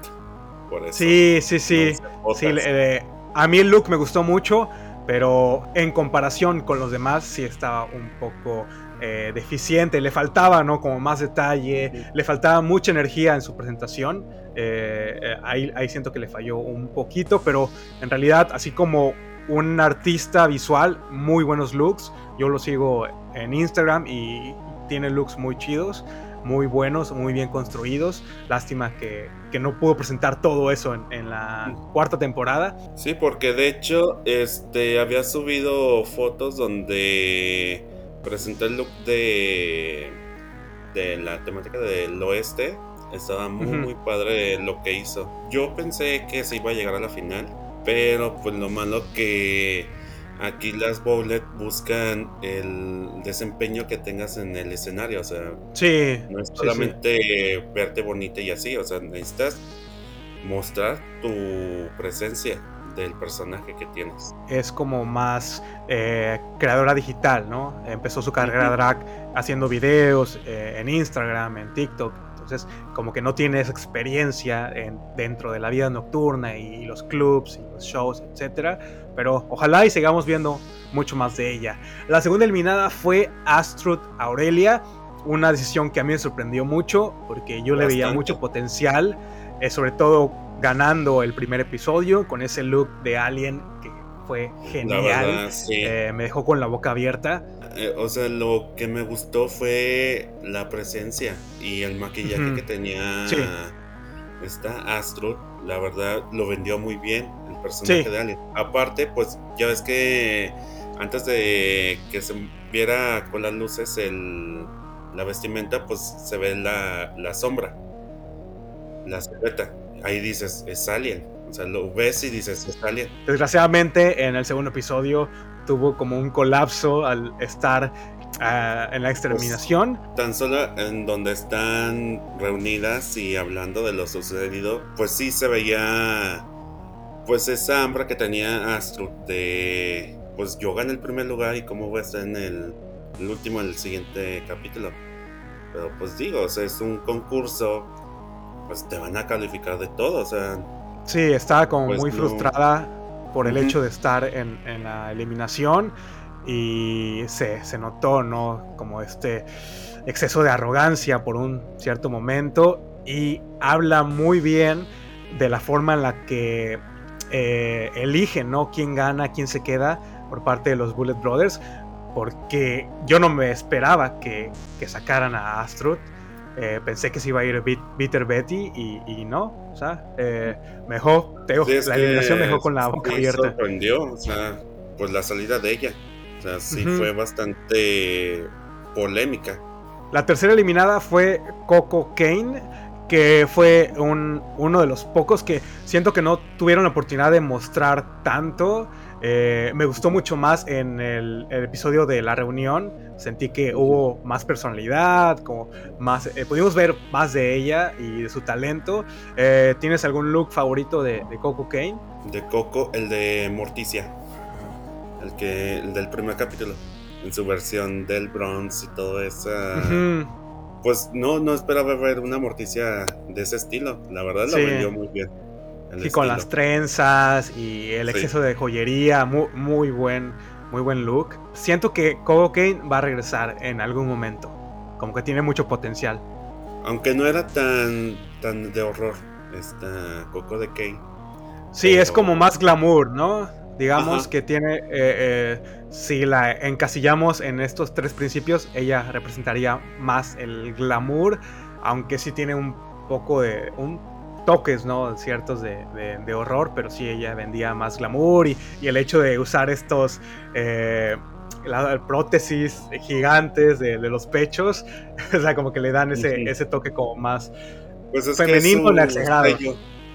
Por eso. Sí, sí, sí. Sí, eh, a mí el look me gustó mucho, pero en comparación con los demás sí estaba un poco eh, deficiente. Le faltaba, ¿no? Como más detalle, le faltaba mucha energía en su presentación. Eh, eh, ahí, ahí siento que le falló un poquito, pero en realidad, así como un artista visual, muy buenos looks. Yo lo sigo en Instagram y tiene looks muy chidos muy buenos, muy bien construidos. Lástima que, que no pudo presentar todo eso en, en la cuarta temporada. Sí, porque de hecho, este había subido fotos donde presentó el look de de la temática del oeste. Estaba muy muy padre lo que hizo. Yo pensé que se iba a llegar a la final, pero pues lo malo que aquí las Bowlet buscan el desempeño que tengas en el escenario, o sea, Sí, no es sí, solamente verte bonita y así, o sea, necesitas mostrar tu presencia del personaje que tienes. es como más eh, creadora digital, ¿no? Empezó su carrera drag haciendo videos eh, en Instagram, en TikTok. Entonces, como que no tiene esa experiencia en- dentro de la vida nocturna y los clubs y los shows, etcétera. Pero ojalá y sigamos viendo mucho más de ella. La segunda eliminada fue Astrud Aurelia. Una decisión que a mí me sorprendió mucho porque yo le veía mucho potencial, eh, sobre todo ganando el primer episodio con ese look de Alien fue genial. verdad, sí. Eh, me dejó con la boca abierta. Eh, o sea, lo que me gustó fue la presencia y el maquillaje que tenía Sí. esta Astro. La verdad, lo vendió muy bien el personaje Sí. de Alien. Aparte, pues ya ves que antes de que se viera con las luces el, la vestimenta, pues se ve la, la sombra, la silueta. Ahí dices, es Alien. O sea, lo ves y dices, es Alien. Desgraciadamente, en el segundo episodio tuvo como un colapso al estar ah, en la exterminación. Tan solo en donde están reunidas y hablando de lo sucedido, pues sí se veía pues esa hambre que tenía Astro de pues yo gané el primer lugar y cómo voy a estar en el, el último, en el siguiente capítulo. Pero pues digo, o sea, es un concurso, pues te van a calificar de todo, o sea, Sí, estaba como Pues muy no. frustrada por el hecho de estar en, en la eliminación y se, se notó, ¿no? Como este exceso de arrogancia por un cierto momento y habla muy bien de la forma en la que eh, eligen, ¿no? Quién gana, quién se queda por parte de los Bullet Brothers, porque yo no me esperaba que, que sacaran a Astrud. Eh, pensé que se iba a ir Bit- Bitter Betty y, y no, o sea, eh, me dejó, te digo, sí, la eliminación me dejó con la boca abierta. sorprendió, o sea, pues la salida de ella, o sea, sí fue bastante polémica. La tercera eliminada fue Coco Kane, que fue un- uno de los pocos que siento que no tuvieron la oportunidad de mostrar tanto. Eh, me gustó mucho más en el, el episodio de la reunión. Sentí que hubo más personalidad, como más, eh, pudimos ver más de ella y de su talento. Eh, ¿Tienes algún look favorito de, de Coco Kane? De Coco, el de Morticia. El que. El del primer capítulo. En su versión del bronze y todo eso. Pues no, no esperaba ver una Morticia de ese estilo. La verdad Sí. lo vendió muy bien. El Sí, con estilo. las trenzas y el Sí. exceso de joyería, muy, muy buen, muy buen look. Siento que Coco Kane va a regresar en algún momento, como que tiene mucho potencial. Aunque no era tan, tan de horror. Esta Coco de Kane. Sí, Pero- es como más glamour, ¿no? Digamos Ajá. que tiene, eh, eh, si la encasillamos en estos tres principios, ella representaría más el glamour, aunque sí tiene un poco de, un toques, ¿no? Ciertos de, horror, pero sí ella vendía más glamour y, el hecho de usar estos... Eh, prótesis gigantes de, los pechos, *laughs* o sea, como que le dan ese, ese toque como más pues femenino, es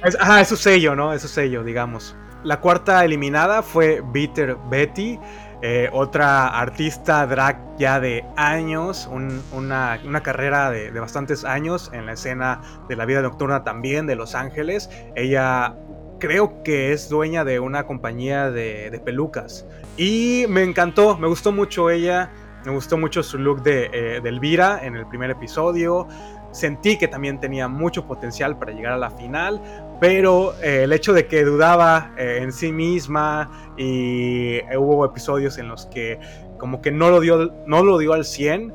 es, ajá, es su sello, ¿no? Es su sello, digamos. La cuarta eliminada fue Bitter Betty, eh, otra artista drag ya de años, una, carrera de, bastantes años en la escena de la vida nocturna también de Los Ángeles. Ella creo que es dueña de una compañía de, pelucas. Y me encantó, me gustó mucho ella, me gustó mucho su look de, eh, de Elvira en el primer episodio sentí que también tenía mucho potencial para llegar a la final, pero eh, el hecho de que dudaba eh, en sí misma y eh, hubo episodios en los que como que no lo dio, no lo dio al 100,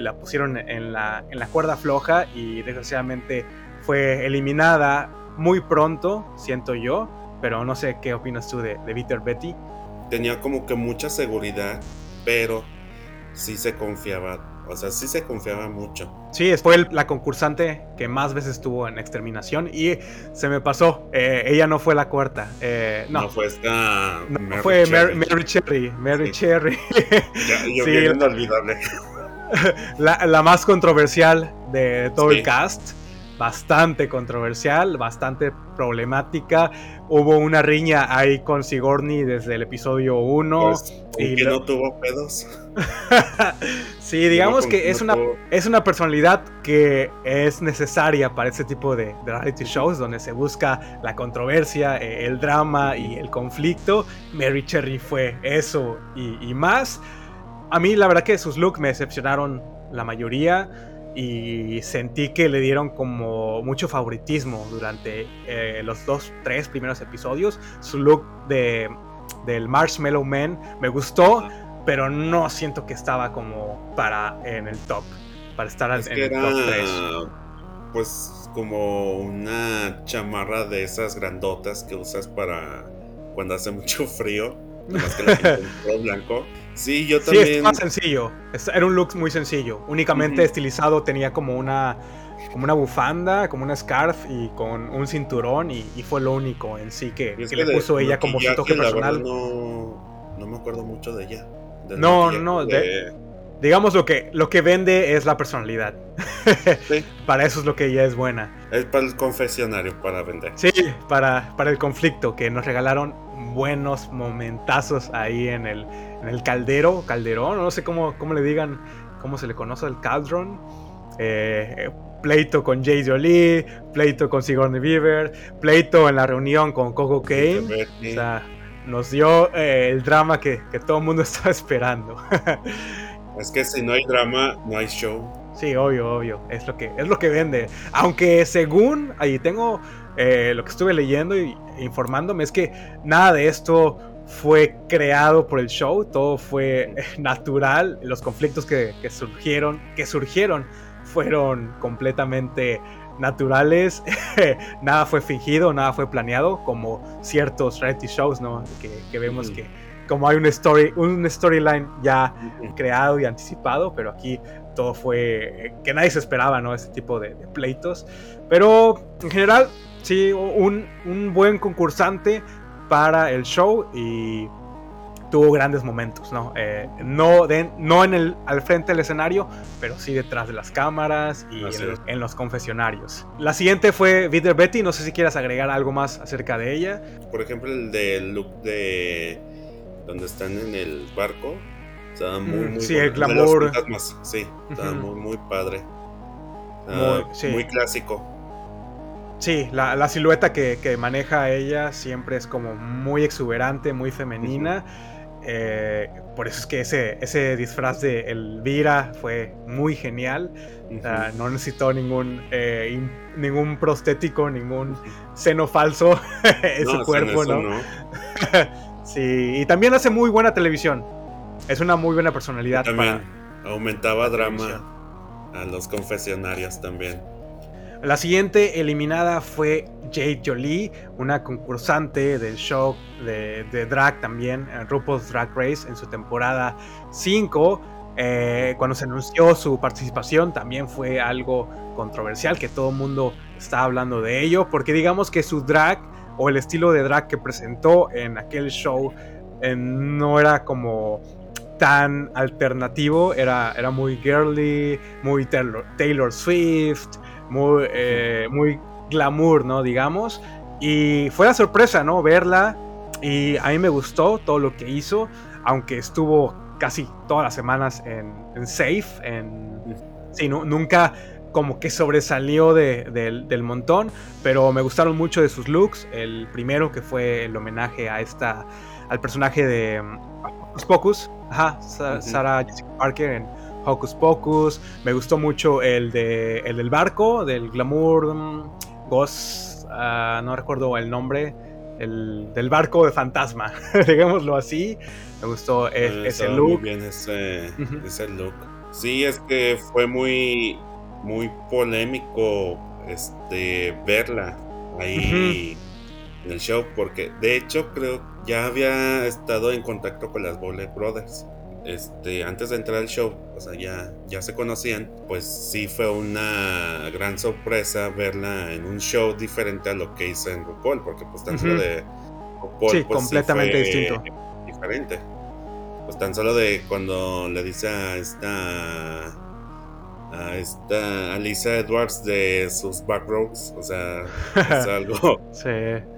la pusieron en la, en la cuerda floja y desgraciadamente fue eliminada muy pronto, siento yo, pero no sé qué opinas tú de, de Peter Betty. Tenía como que mucha seguridad, pero sí se confiaba o sea, sí se confiaba mucho. Sí, fue la concursante que más veces estuvo en exterminación y se me pasó. Eh, ella no fue la cuarta. Eh, no. no. fue esta. No, fue Mary, Cherry. Mary Cherry. Ya, yo sí, inolvidable. *laughs* La, la, más controversial de todo el cast bastante controversial, bastante problemática. Hubo una riña ahí con Sigourney desde el episodio 1. Pues, y que no tuvo pedos. *laughs* sí, digamos que es una, es una personalidad que es necesaria para este tipo de, reality shows donde se busca la controversia, eh, el drama y el conflicto. Mary Cherry fue eso y, y más. A mí la verdad que sus looks me decepcionaron la mayoría y sentí que le dieron como mucho favoritismo durante eh, los dos, tres primeros episodios. Su look de, del Marshmallow Man me gustó, pero no siento que estaba como para en el top, para estar en el top 3. Pues como una chamarra de esas grandotas que usas para cuando hace mucho frío, *laughs* más que la blanco. Sí, yo también. Sí, es más sencillo. Era un look muy sencillo. Únicamente estilizado, tenía como una, como una bufanda, como una scarf y con un cinturón. Y, fue lo único en sí que, le puso ella como su toque personal. No, no, me acuerdo mucho de ella. no, no. digamos lo que, lo que vende es la personalidad. *laughs* para eso es lo que ella es buena. Es para el confesionario, para vender. Sí, para, para el conflicto, que nos regalaron buenos momentazos ahí en el, en el caldero, calderón, no sé cómo, cómo le digan, cómo se le conoce el caldron. Eh, pleito con Jay Jolie, pleito con Sigourney Beaver, pleito en la reunión con Coco Kane. O sea, nos dio eh, el drama que, todo el mundo *laughs* estaba esperando. *laughs* es que si no hay drama, no hay show. Sí, obvio, obvio. Es lo que, es lo que vende. Aunque según, ahí tengo eh, lo que estuve leyendo y informándome, es que nada de esto fue creado por el show, todo fue *laughs* natural, los conflictos que, surgieron, que surgieron fueron completamente naturales, *laughs* nada fue fingido, nada fue planeado, como ciertos reality shows, ¿no? Que, vemos que como hay un story, un storyline ya creado y anticipado, pero aquí todo fue que nadie se esperaba, ¿no? Ese tipo de, pleitos. Pero en general, sí, un, un buen concursante, para el show y tuvo grandes momentos, ¿no? Eh, no, no en el, al frente del escenario, pero sí detrás de las cámaras y en, los confesionarios. La siguiente fue Bitter Betty, no sé si quieras agregar algo más acerca de ella. Por ejemplo, el del look de donde están en el barco. O muy, mm, muy sí, el glamour. Sí, muy, muy padre. Ah, muy clásico. Sí, la, silueta que, maneja ella siempre es como muy exuberante, muy femenina. Eh, por eso es que ese, ese disfraz de Elvira fue muy genial. no necesitó ningún, eh, ningún prostético, ningún seno falso *laughs* en su cuerpo, ¿no? *laughs* sí, y también hace muy buena televisión. Es una muy buena personalidad. También aumentaba drama a los confesionarios también. La siguiente eliminada fue Jade Jolie, una concursante del show de, drag también, RuPaul's Drag Race, en su temporada 5. Eh, cuando se anunció su participación también fue algo controversial, que todo el mundo está hablando de ello, porque digamos que su drag o el estilo de drag que presentó en aquel show no era como tan alternativo, era, era muy girly, muy Taylor, Swift, muy, eh, muy glamour, ¿no? Digamos. Y fue la sorpresa, ¿no? Verla. Y a mí me gustó todo lo que hizo, aunque estuvo casi todas las semanas en, Safe, en... Sí, nunca como que sobresalió del montón, pero me gustaron mucho de sus looks. El primero que fue el homenaje a esta, al personaje de Hocus Pocus, ajá, Sarah Jessica Parker en Hocus Pocus. Me gustó mucho el, de, el del barco, del glamour um, Ghost, ah, no recuerdo el nombre, el del barco de fantasma, *laughs* digámoslo así. Me gustó e, ese look. Muy bien ese, ese look. Sí, es que fue muy muy polémico este verla ahí en el show porque de hecho creo ya había estado en contacto con las Bowler Brothers este antes de entrar al show o sea ya ya se conocían pues sí fue una gran sorpresa verla en un show diferente a lo que hizo en RuPaul porque pues tan solo de RuPaul sí, pues, completamente distinto diferente pues tan solo de cuando le dice a esta a esta Alisa Edwards de sus Backroads. O sea, es *laughs* algo,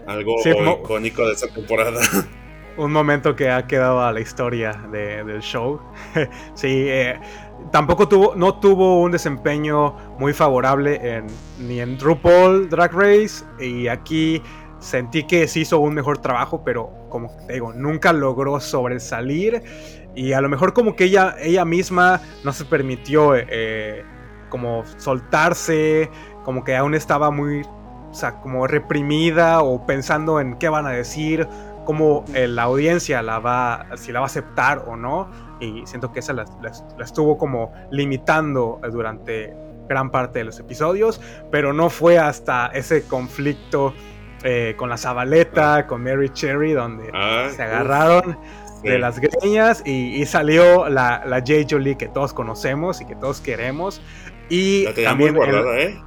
algo icónico de esa temporada. *laughs* Un momento que ha quedado a la historia del show. *laughs* sí, eh, tampoco tuvo, no tuvo un desempeño muy favorable en, ni en RuPaul Drag Race. Y aquí sentí que sí hizo un mejor trabajo, pero como te digo, nunca logró sobresalir. Y a lo mejor como que ella, ella misma no se permitió eh, como soltarse, como que aún estaba muy, o sea, como reprimida o pensando en qué van a decir, cómo eh, la audiencia la va, si la va a aceptar o no. Y siento que esa la, estuvo como limitando durante gran parte de los episodios, pero no fue hasta ese conflicto eh, con la Zabaleta, con Mary Cherry, donde ah, se agarraron de las greñas y, salió la, la J. Jolie que todos conocemos y que todos queremos. Y la tenía muy guardada, ¿eh?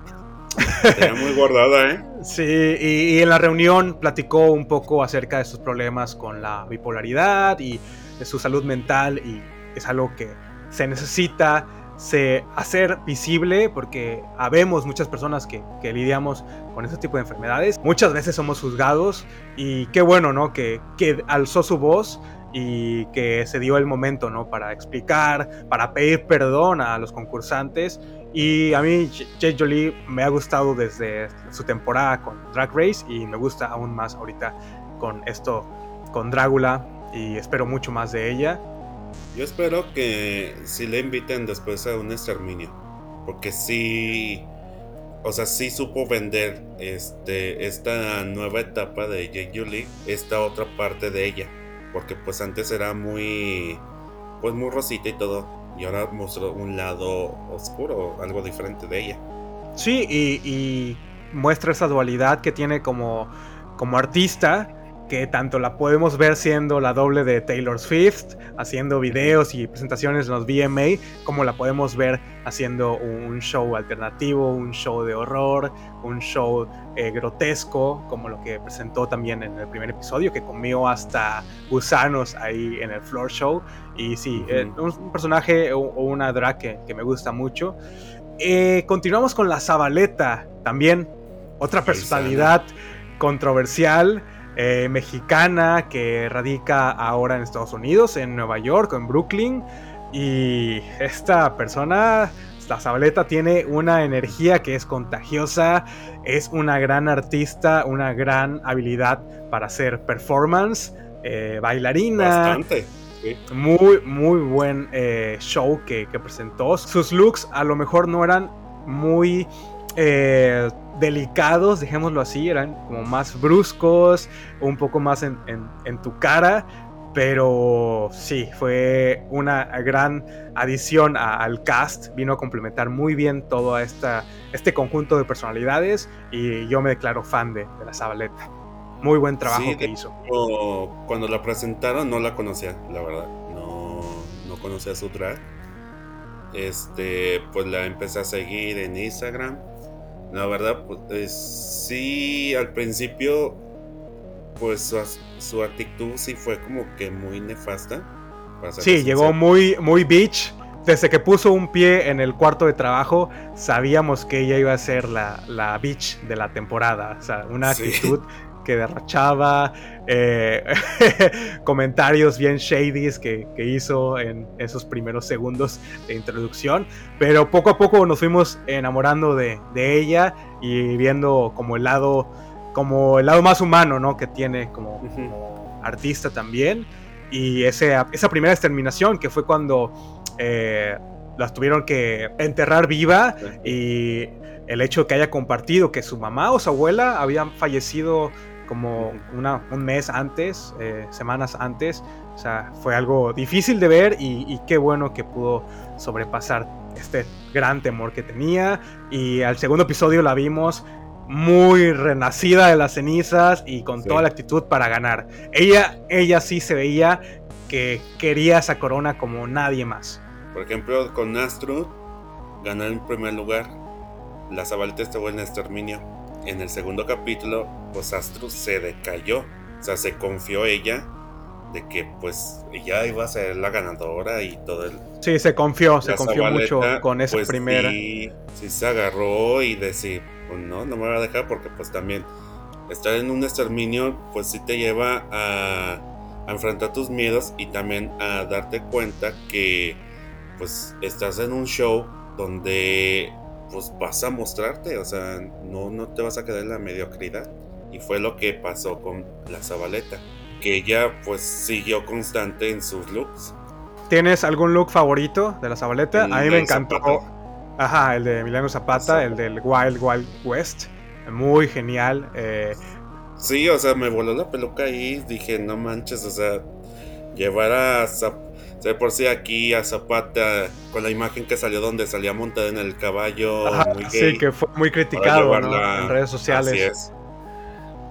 Tenía muy guardada, ¿eh? Sí, y, en la reunión platicó un poco acerca de sus problemas con la bipolaridad y de su salud mental y es algo que se necesita se hacer visible porque habemos muchas personas que, que, lidiamos con ese tipo de enfermedades. Muchas veces somos juzgados y qué bueno, ¿no? Que, que alzó su voz y que se dio el momento, ¿no? Para explicar, para pedir perdón a los concursantes. Y a mí Jay Jolie me ha gustado desde su temporada con Drag Race y me gusta aún más ahorita con esto, con Drácula y espero mucho más de ella. Yo espero que si le inviten después a un exterminio, porque sí, o sea, sí supo vender este, esta nueva etapa de Jay Jolie, esta otra parte de ella porque pues antes era muy pues muy rosita y todo y ahora mostró un lado oscuro, algo diferente de ella. Sí, y, muestra esa dualidad que tiene como, como artista que tanto la podemos ver siendo la doble de Taylor Swift, haciendo videos y presentaciones en los VMA, como la podemos ver haciendo un show alternativo, un show de horror, un show eh, grotesco, como lo que presentó también en el primer episodio, que comió hasta gusanos ahí en el floor show. Y sí, eh, un, personaje o, una drag que, me gusta mucho. Eh, continuamos con la Zabaleta, también otra personalidad controversial. Eh, mexicana que radica ahora en Estados Unidos, en Nueva York o en Brooklyn. Y esta persona, la Zabaleta, tiene una energía que es contagiosa, es una gran artista, una gran habilidad para hacer performance, eh, bailarina. Bastante. Muy, muy buen eh, show que, que, presentó. Sus looks a lo mejor no eran muy delicados, dejémoslo así, eran como más bruscos, un poco más en, tu cara, pero sí, fue una gran adición al cast, vino a complementar muy bien todo esta, este conjunto de personalidades y yo me declaro fan de, la Zabaleta. Muy buen trabajo que hizo. Cuando la presentaron no la conocía, la verdad, no, no conocía su drag. Este, pues la empecé a seguir en Instagram La verdad, pues sí, al principio, pues su, actitud sí fue como que muy nefasta. Sí, llegó muy, muy bitch. Desde que puso un pie en el cuarto de trabajo, sabíamos que ella iba a ser la, la bitch de la temporada. O sea, una actitud *laughs* que derrachaba, eh, *laughs* comentarios bien shady que, que, hizo en esos primeros segundos de introducción, pero poco a poco nos fuimos enamorando de, de ella y viendo como el lado, como el lado más humano, ¿no? Que tiene como, artista también. Y ese, esa primera exterminación que fue cuando eh, las tuvieron que enterrar viva y el hecho de que haya compartido que su mamá o su abuela habían fallecido como una, un mes antes, eh, semanas antes. O sea, fue algo difícil de ver y, qué bueno que pudo sobrepasar este gran temor que tenía. Y al segundo episodio la vimos muy renacida de las cenizas y con toda la actitud para ganar. Ella, ella sí se veía que quería esa corona como nadie más. Por ejemplo, con Astro ganó en primer lugar. La Zabaleta estuvo en exterminio en el segundo capítulo, pues Astro se decayó. O sea, se confió ella de que pues ella iba a ser la ganadora y todo el... Sí, se confió, se confió mucho con esa pues, primera. Sí, sí, se agarró y decir, pues no, no me va a dejar porque pues también estar en un exterminio pues sí te lleva a, a enfrentar tus miedos y también a darte cuenta que pues estás en un show donde pues vas a mostrarte, o sea, no, no te vas a quedar en la mediocridad. Y fue lo que pasó con la Zabaleta, que ella pues siguió constante en sus looks. ¿Tienes algún look favorito de la Zabaleta? a mí me encantó. Ajá, el de Emiliano Zapata, el del Wild Wild West. Muy genial. Eh. Sí, o sea, me voló la peluca ahí. Dije, no manches, o sea, llevar a Zapata de por sí aquí a Zapata con la imagen que salió donde salía montada en el caballo. sí, que fue muy criticado en redes sociales.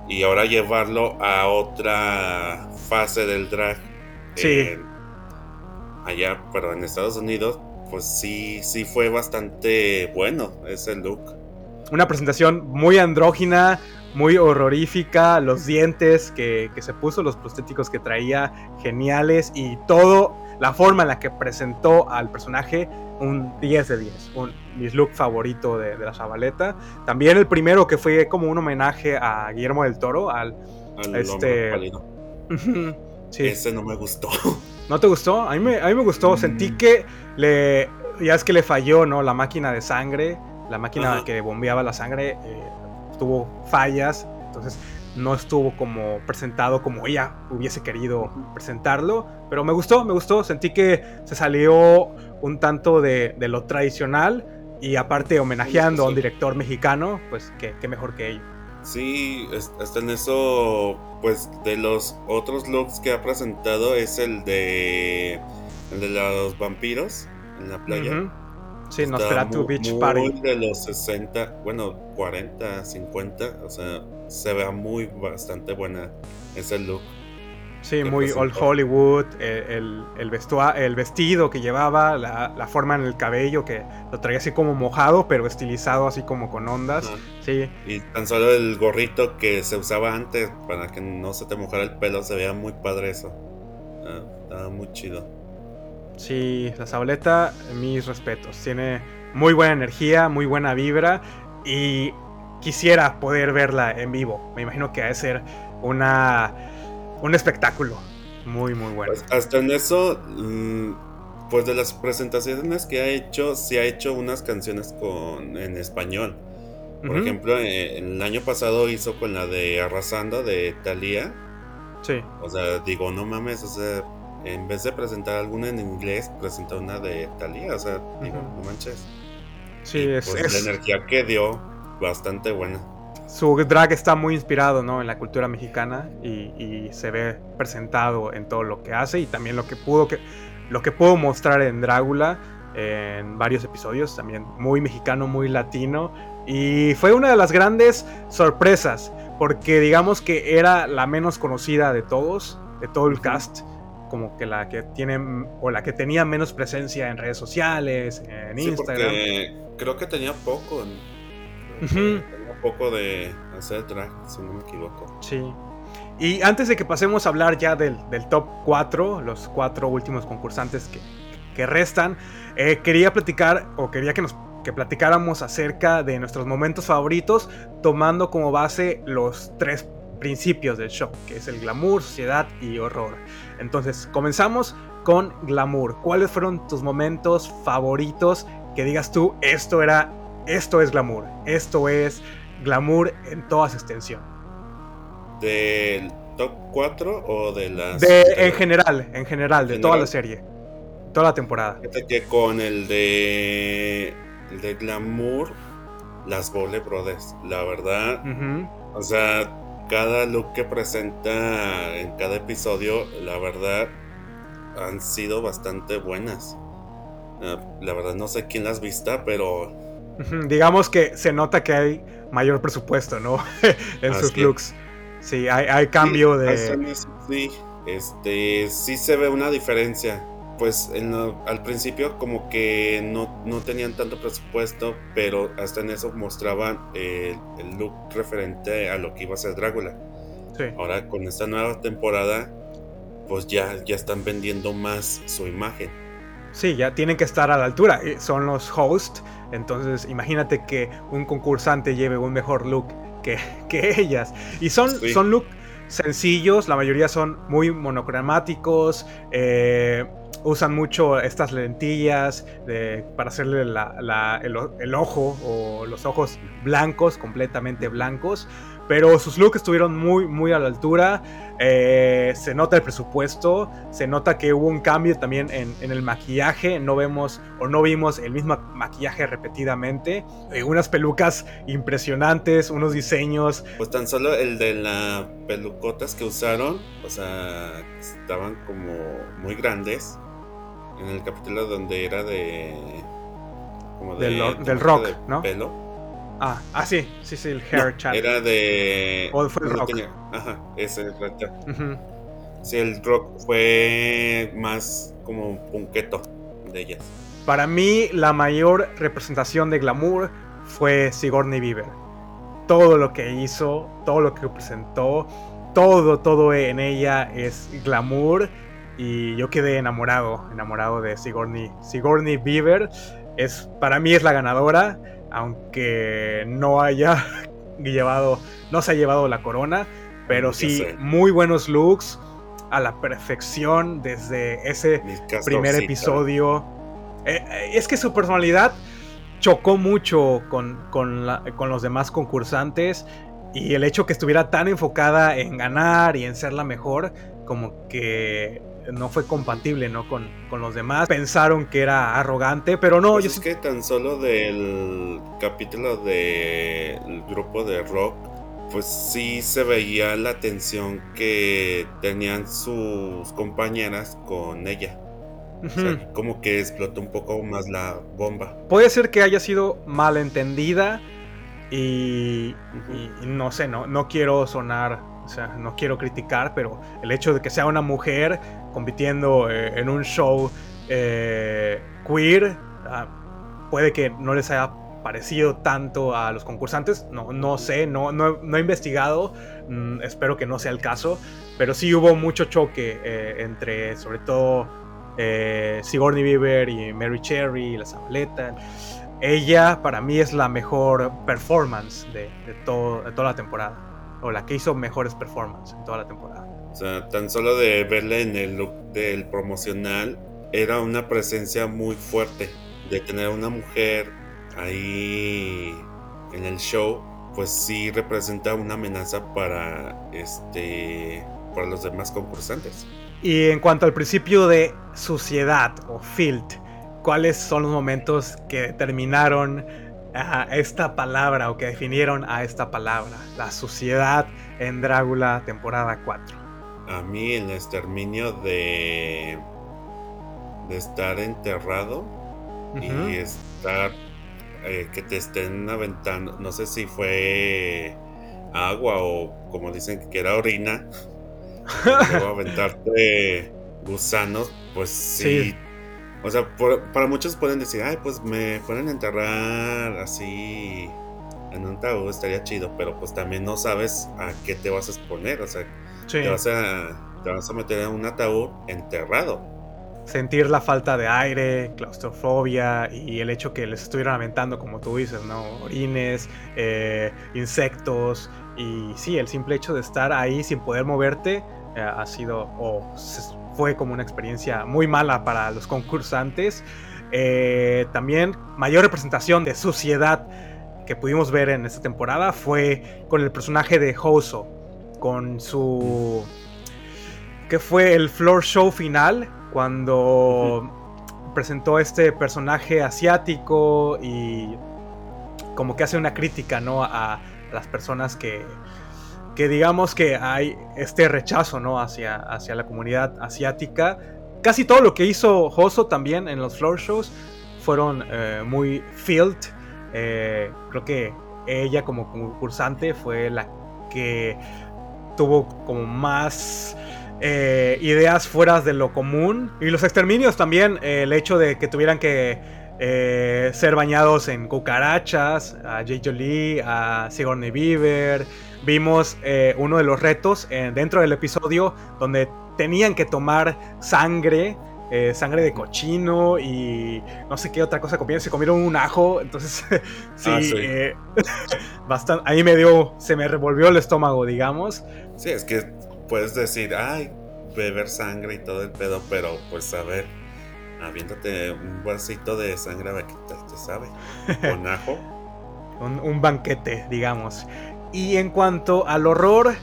Y ahora llevarlo a otra fase del drag. Sí. allá, pero en Estados Unidos, pues sí, sí fue bastante bueno ese look. Una presentación muy andrógina, muy horrorífica, los dientes que, que, se puso, los prostéticos que traía, geniales y todo la forma en la que presentó al personaje, un 10 de 10, un, mi look favorito de, la Zabaleta. También el primero que fue como un homenaje a Guillermo del Toro, al, este... *laughs* sí. Ese no me gustó. ¿No te gustó? A mí me, a mí me gustó, mm. sentí que le... Ya es que le falló, ¿no? La máquina de sangre, la máquina que bombeaba la sangre, eh, tuvo fallas, entonces no estuvo como presentado como ella hubiese querido presentarlo, pero me gustó, me gustó, sentí que se salió un tanto de, lo tradicional y aparte homenajeando a un director mexicano, pues qué, mejor que ello. Sí, hasta en eso, pues de los otros looks que ha presentado es el de, el de los vampiros en la playa. Sí, Nosferatu Beach muy Party. de los 60, bueno, 40, 50, o sea, se vea muy bastante buena ese look. Sí, muy old Hollywood, eh, el, el, el vestido que llevaba, la, forma en el cabello que lo traía así como mojado, pero estilizado así como con ondas. Sí. Y tan solo el gorrito que se usaba antes para que no se te mojara el pelo, se veía muy padre eso. Ah, estaba muy chido. Sí, la Saboleta, mis respetos. Tiene muy buena energía, muy buena vibra y quisiera poder verla en vivo. Me imagino que va a ser una, un espectáculo muy, muy bueno. Pues, hasta en eso, mm, pues de las presentaciones que ha hecho, sí ha hecho unas canciones con, en español. Por ejemplo, eh, el año pasado hizo con la de Arrasando de Thalía. Sí. O sea, digo, no mames, o sea, en vez de presentar alguna en inglés, presentó una de Thalía, o sea, digo, no manches. Sí, es, pues, La energía que dio, bastante buena. Su drag está muy inspirado ¿no? en la cultura mexicana y, se ve presentado en todo lo que hace y también lo que pudo, que, lo que pudo mostrar en Drácula en varios episodios, también muy mexicano, muy latino. Y fue una de las grandes sorpresas, porque digamos que era la menos conocida de todos, de todo el cast como que la que tiene o la que tenía menos presencia en redes sociales, en Instagram. creo que tenía poco un poco de hacer si no me equivoco. Sí. Y antes de que pasemos a hablar ya del, top 4, los cuatro últimos concursantes que, que restan, eh, quería platicar o quería que nos que platicáramos acerca de nuestros momentos favoritos, tomando como base los tres principios del show, que es el glamour, sociedad y horror. Entonces, comenzamos con glamour. ¿Cuáles fueron tus momentos favoritos que digas tú, esto era, esto es glamour, esto es glamour en toda su extensión? ¿Del top 4 o de las... De, en general, en general, de toda la serie, toda la temporada. que con el de, el de glamour, las Bole Brothers, la verdad, o sea, cada look que presenta en cada episodio, la verdad, han sido bastante buenas. Ah, la verdad no sé quién las vista, pero... Digamos que se nota que hay mayor presupuesto, ¿no? *laughs* en sus looks. Sí, hay, cambio de... Sí, este, sí se ve una diferencia. Pues al principio como que no, tenían tanto presupuesto, pero hasta en eso mostraban el, look referente a lo que iba a ser Drácula. Ahora con esta nueva temporada, pues ya, ya están vendiendo más su imagen. Sí, ya tienen que estar a la altura. Eh, son los hosts. Entonces, imagínate que un concursante lleve un mejor look que, *laughs* que ellas. Y son, son look sencillos, la mayoría son muy monocromáticos. Eh, usan mucho estas lentillas para hacerle el, ojo o los ojos blancos, completamente blancos. Pero sus looks estuvieron muy, muy a la altura. Eh, se nota el presupuesto. Se nota que hubo un cambio también en, el maquillaje. No vemos o no vimos el mismo maquillaje repetidamente. Eh, unas pelucas impresionantes, unos diseños. Pues tan solo el de las pelucotas que usaron. O sea, estaban como muy grandes en el capítulo donde era de. Como de del, rock, ¿no? Pelo. Ah, ah, sí, sí, sí, el hair chat. Era de. O fue el rock. ajá, ese es el Sí, el rock fue más como un punqueto de ellas. Para mí, la mayor representación de glamour fue Sigourney Beaver. Todo lo que hizo, todo lo que presentó, todo, todo en ella es glamour y yo quedé enamorado, enamorado de Sigourney, Sigourney Beaver. Es, para mí es la ganadora, aunque no haya *laughs* llevado, no se ha llevado la corona, pero sí, muy buenos looks, a la perfección desde ese primer episodio. Eh, eh, es que su personalidad chocó mucho con, con, con, los demás concursantes y el hecho que estuviera tan enfocada en ganar y en ser la mejor, como que no fue compatible ¿no? Con, los demás. Pensaron que era arrogante, pero no. Pues yo es que tan solo del capítulo del grupo de rock, pues sí se veía la tensión que tenían sus compañeras con ella. como que explotó un poco más la bomba. Puede ser que haya sido malentendida y, y no sé, no, no quiero sonar o sea, no quiero criticar, pero el hecho de que sea una mujer compitiendo eh, en un show eh, queer ah, puede que no les haya parecido tanto a los concursantes. No, no sé, no, no, he investigado. Mm, espero que no sea el caso. Pero sí hubo mucho choque eh, entre, sobre todo, Sigourney Beaver y Mary Cherry, la Zabaleta. Ella, para mí, es la mejor performance de, de toda la temporada o la que hizo mejores performances en toda la temporada. O sea, tan solo de verla en el look del promocional, era una presencia muy fuerte. De tener una mujer ahí en el show, pues sí representa una amenaza para este para los demás concursantes. Y en cuanto al principio de suciedad o field, ¿cuáles son los momentos que determinaron a esta palabra o que definieron a esta palabra, la suciedad en Drácula temporada 4. A mí el exterminio de de estar enterrado y estar eh, que te estén aventando, no sé si fue agua o como dicen que era orina, *laughs* aventarte gusanos, pues sí o sea, para muchos pueden decir, ay, pues me pueden enterrar así en un tabú estaría chido, pero pues también no sabes a qué te vas a exponer, o sea, te, vas a, te vas a meter en un ataúd enterrado. Sentir la falta de aire, claustrofobia y el hecho que les estuvieran aventando, como tú dices, ¿no? Orines, eh, insectos y sí, el simple hecho de estar ahí sin poder moverte eh, ha sido o fue como una experiencia muy mala para los concursantes. Eh, también mayor representación de suciedad que pudimos ver en esta temporada fue con el personaje de Hoso, con su... que fue el floor show final, cuando presentó este personaje asiático y como que hace una crítica, ¿no? A las personas que, que digamos que hay este rechazo, ¿no? Hacia, hacia la comunidad asiática casi todo lo que hizo Hoso también en los floor shows fueron eh, muy filled. Eh, creo que ella como concursante fue la que tuvo como más eh, ideas fuera de lo común. Y los exterminios también, el hecho de que tuvieran que ser bañados en cucarachas, a Jay Jolie, a Sigourney Beaver. Vimos uno de los retos dentro del episodio donde tenían que tomar sangre, eh, sangre de cochino y no sé qué otra cosa comieron. Se comieron un ajo, entonces *laughs* sí, ah, eh, *laughs* bastante, ahí me dio, se me revolvió el estómago, digamos. Sí, es que puedes decir, ay, beber sangre y todo el pedo, pero pues a ver, habiéndote un vasito de sangre, a qué te sabe, *laughs* con ajo. un, un banquete, digamos. Y en cuanto al horror,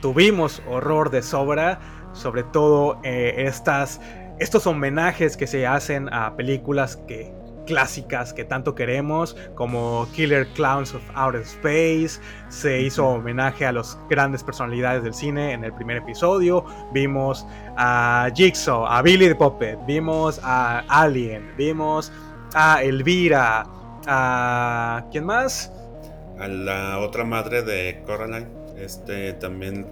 tuvimos horror de sobra sobre todo eh, estas, estos homenajes que se hacen a películas que, clásicas que tanto queremos, como Killer Clowns of Outer Space, se hizo homenaje a las grandes personalidades del cine en el primer episodio, vimos a Jigsaw, a Billy the Puppet, vimos a Alien, vimos a Elvira, a... ¿quién más? A la otra madre de Coraline, este también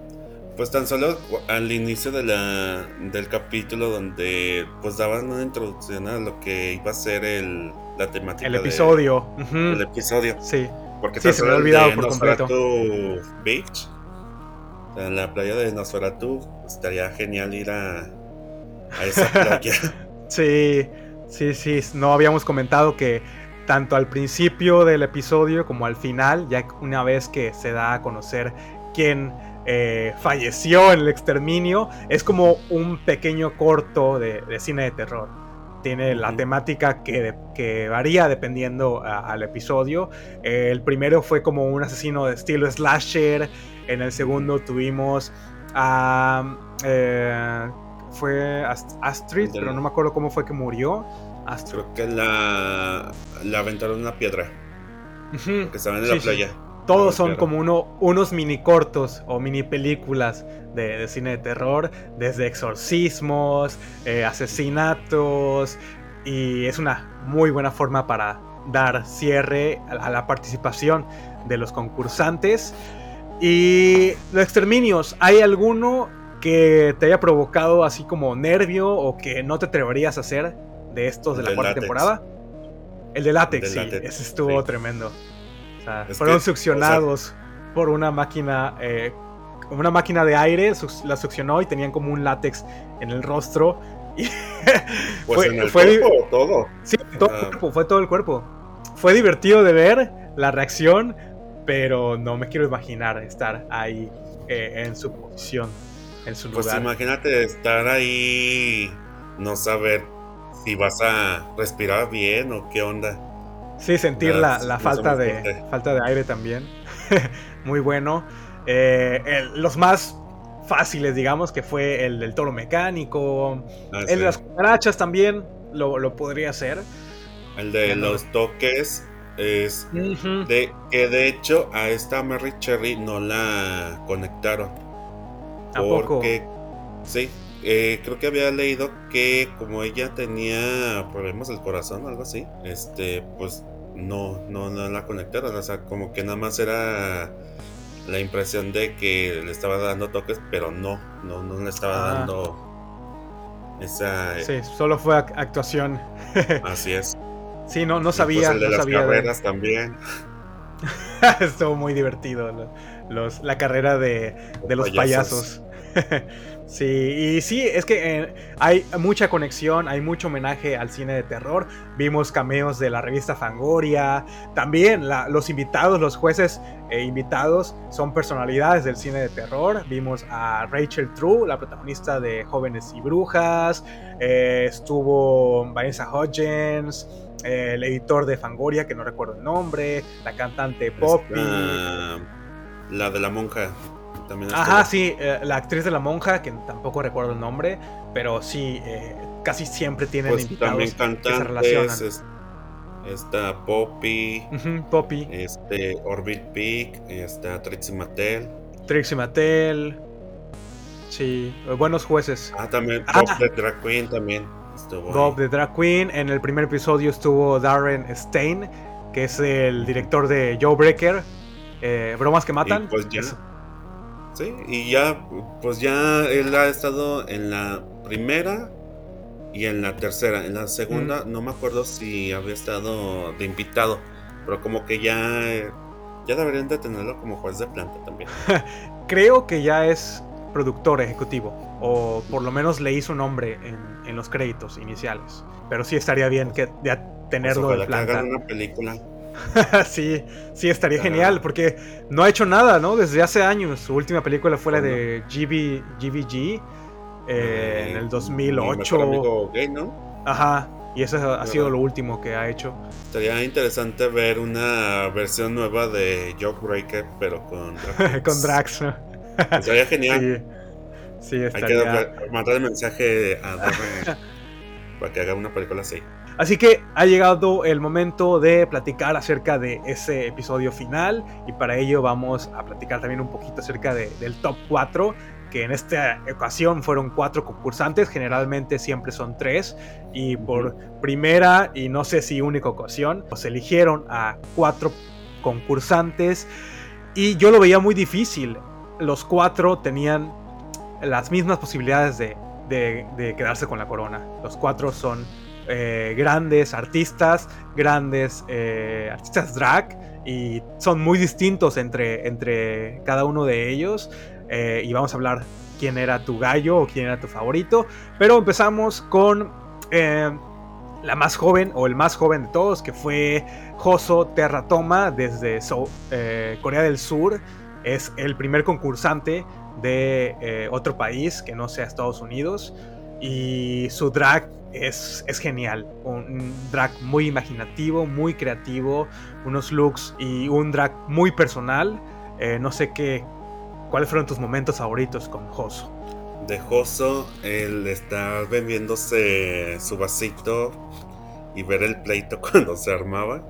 pues tan solo al inicio de la, del capítulo donde pues daban una introducción a lo que iba a ser el, la temática. El episodio. El episodio. Sí. Porque sí, se me ha olvidado por completo. Beach, en la playa de Nosferatu, estaría genial ir a, a esa *laughs* playa. sí, sí, sí. No habíamos comentado que tanto al principio del episodio como al final, ya una vez que se da a conocer quién eh, falleció en el exterminio, es como un pequeño corto de, cine de terror. Tiene la temática que, varía dependiendo al episodio. el primero fue como un asesino de estilo slasher. En el segundo tuvimos a... Eh, fue Astrid, pero no me acuerdo cómo fue que murió. Creo que la, la aventaron una piedra. Que estaba en la playa. Todos son como uno, unos mini cortos o mini películas de, cine de terror, desde exorcismos, eh, asesinatos, y es una muy buena forma para dar cierre a la participación de los concursantes. Y los exterminios, ¿hay alguno que te haya provocado así como nervio o que no te atreverías a hacer de estos de la cuarta temporada? El de látex, sí, ese estuvo tremendo fueron succionados por una máquina, eh, una máquina de aire, la succionó y tenían como un látex en el rostro. Y *laughs* pues fue, en el cuerpo, todo. Sí, todo el cuerpo, fue todo el cuerpo. Fue divertido de ver la reacción, pero no me quiero imaginar estar ahí eh, en su posición, en su pues lugar. Pues imagínate estar ahí, no saber si vas a respirar bien o qué onda. Sí, sentir la, la falta, de, falta de aire también. *laughs* Muy bueno. Eh, los más fáciles, digamos, que fue el del toro mecánico. Ah, el de las cucarachas también lo, podría hacer. El de los toques es de que de hecho a esta Mary Cherry no la conectaron. ¿A porque, Sí, eh, creo que había leído que como ella tenía problemas del corazón o algo así, este, pues no, no, no la conectaron. O sea, como que nada más era la impresión de que le estaba dando toques, pero no, no, no le estaba ah. dando esa. Sí, solo fue actuación. *laughs* así es. Sí, no, no sabía. de no las sabía carreras también. *laughs* Estuvo muy divertido los, la carrera de, los payasos. *laughs* Sí, y sí, es que eh, hay mucha conexión, hay mucho homenaje al cine de terror. Vimos cameos de la revista Fangoria. También los invitados, los jueces eh, invitados, son personalidades del cine de terror. Vimos a Rachel True, la protagonista de Jóvenes y Brujas. Eh, estuvo Vanessa Hodgins. el editor de Fangoria, que no recuerdo el nombre. La cantante Poppy. la de la monja. Ajá, sí, eh, la actriz de la monja, que tampoco recuerdo el nombre, pero sí, eh, casi siempre tienen pues invitados también que se relacionan. está Poppy, Poppy, este Orbit Peak, está Trixie Mattel. Trixie Mattel. Sí, buenos jueces. Ah, también ah. Bob the Drag Queen también. Bob the Drag Queen. En el primer episodio estuvo Darren Stein, que es el director de Joe Breaker. Eh, Bromas que matan. pues ya, Sí, y ya, pues ya él ha estado en la primera y en la tercera. En la segunda, no me acuerdo si había estado de invitado, pero como que ya, ya deberían de tenerlo como juez de planta también. *laughs* Creo que ya es productor ejecutivo, o por lo menos leí su nombre en, en los créditos iniciales. Pero sí estaría bien que ya tenerlo pues de planta. Que una película *laughs* sí, sí, estaría genial, porque no ha hecho nada, ¿no? Desde hace años. Su última película fue la de GB, GVG eh, en el 2008. Ajá, y eso ha sido lo último que ha hecho. Estaría interesante ver una versión nueva de Jokebreaker, pero con *laughs* Drax. con Drax. Estaría genial. Sí, estaría... Hay que mandar el mensaje a Darren *laughs* para que haga una película así. Así que ha llegado el momento de platicar acerca de ese episodio final y para ello vamos a platicar también un poquito acerca del top 4 que en esta ocasión fueron cuatro concursantes, generalmente siempre son tres, y por primera y no sé si única ocasión, pues eligieron a cuatro concursantes y yo lo veía muy difícil. Los cuatro tenían las mismas posibilidades de, de quedarse con la corona. Los cuatro son eh, grandes artistas, grandes eh, artistas drag, y son muy distintos entre, entre cada uno de ellos. Eh, y vamos a hablar quién era tu gallo o quién era tu favorito. Pero empezamos con la más joven o el más joven de todos, que fue Joso Terratoma desde Corea del Sur. Es el primer concursante de otro país que no sea Estados Unidos. Y su drag es, genial. Un drag muy imaginativo, muy creativo, unos looks y un drag muy personal. Eh, no sé qué, cuáles fueron tus momentos favoritos con Joso. De Joso, el estar bebiéndose su vasito y ver el pleito *laughs* cuando se armaba.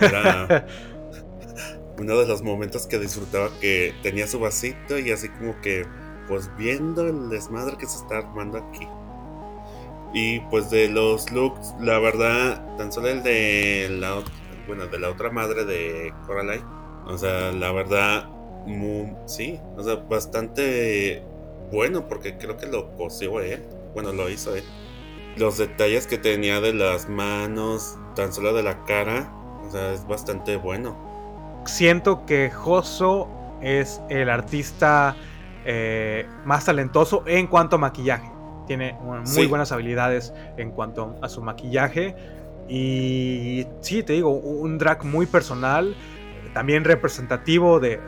Era *laughs* uno de los momentos que disfrutaba que tenía su vasito y así como que pues viendo el desmadre que se está armando aquí. Y pues de los looks, la verdad, tan solo el de la, bueno, de la otra madre de Coraline. O sea, la verdad, sí, o sea, bastante bueno porque creo que lo cosió él. Bueno, lo hizo él. Los detalles que tenía de las manos, tan solo de la cara, o sea, es bastante bueno. Siento que Joso es el artista eh, más talentoso en cuanto a maquillaje tiene muy buenas habilidades en cuanto a su maquillaje. Y sí, te digo, un drag muy personal, también representativo de,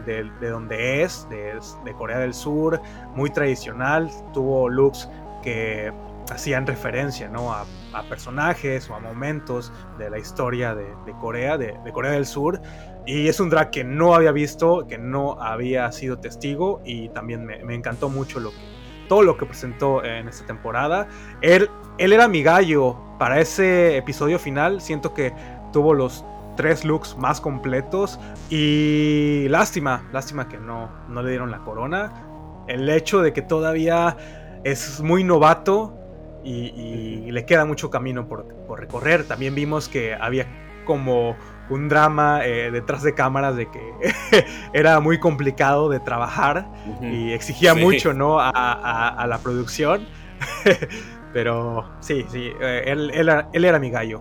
donde es, de, Corea del Sur, muy tradicional. Tuvo looks que hacían referencia ¿no? a, personajes o a momentos de la historia de, Corea, de, Corea del Sur. Y es un drag que no había visto, que no había sido testigo y también me, me encantó mucho lo que, todo lo que presentó en esta temporada. Él, él era mi gallo para ese episodio final. Siento que tuvo los tres looks más completos. Y lástima, lástima que no, no le dieron la corona. El hecho de que todavía es muy novato y, le queda mucho camino por, por, recorrer. También vimos que había como un drama eh, detrás de cámaras de que *laughs* era muy complicado de trabajar y exigía mucho ¿no? A, la producción. *laughs* Pero sí, sí, eh, él, él, era mi gallo.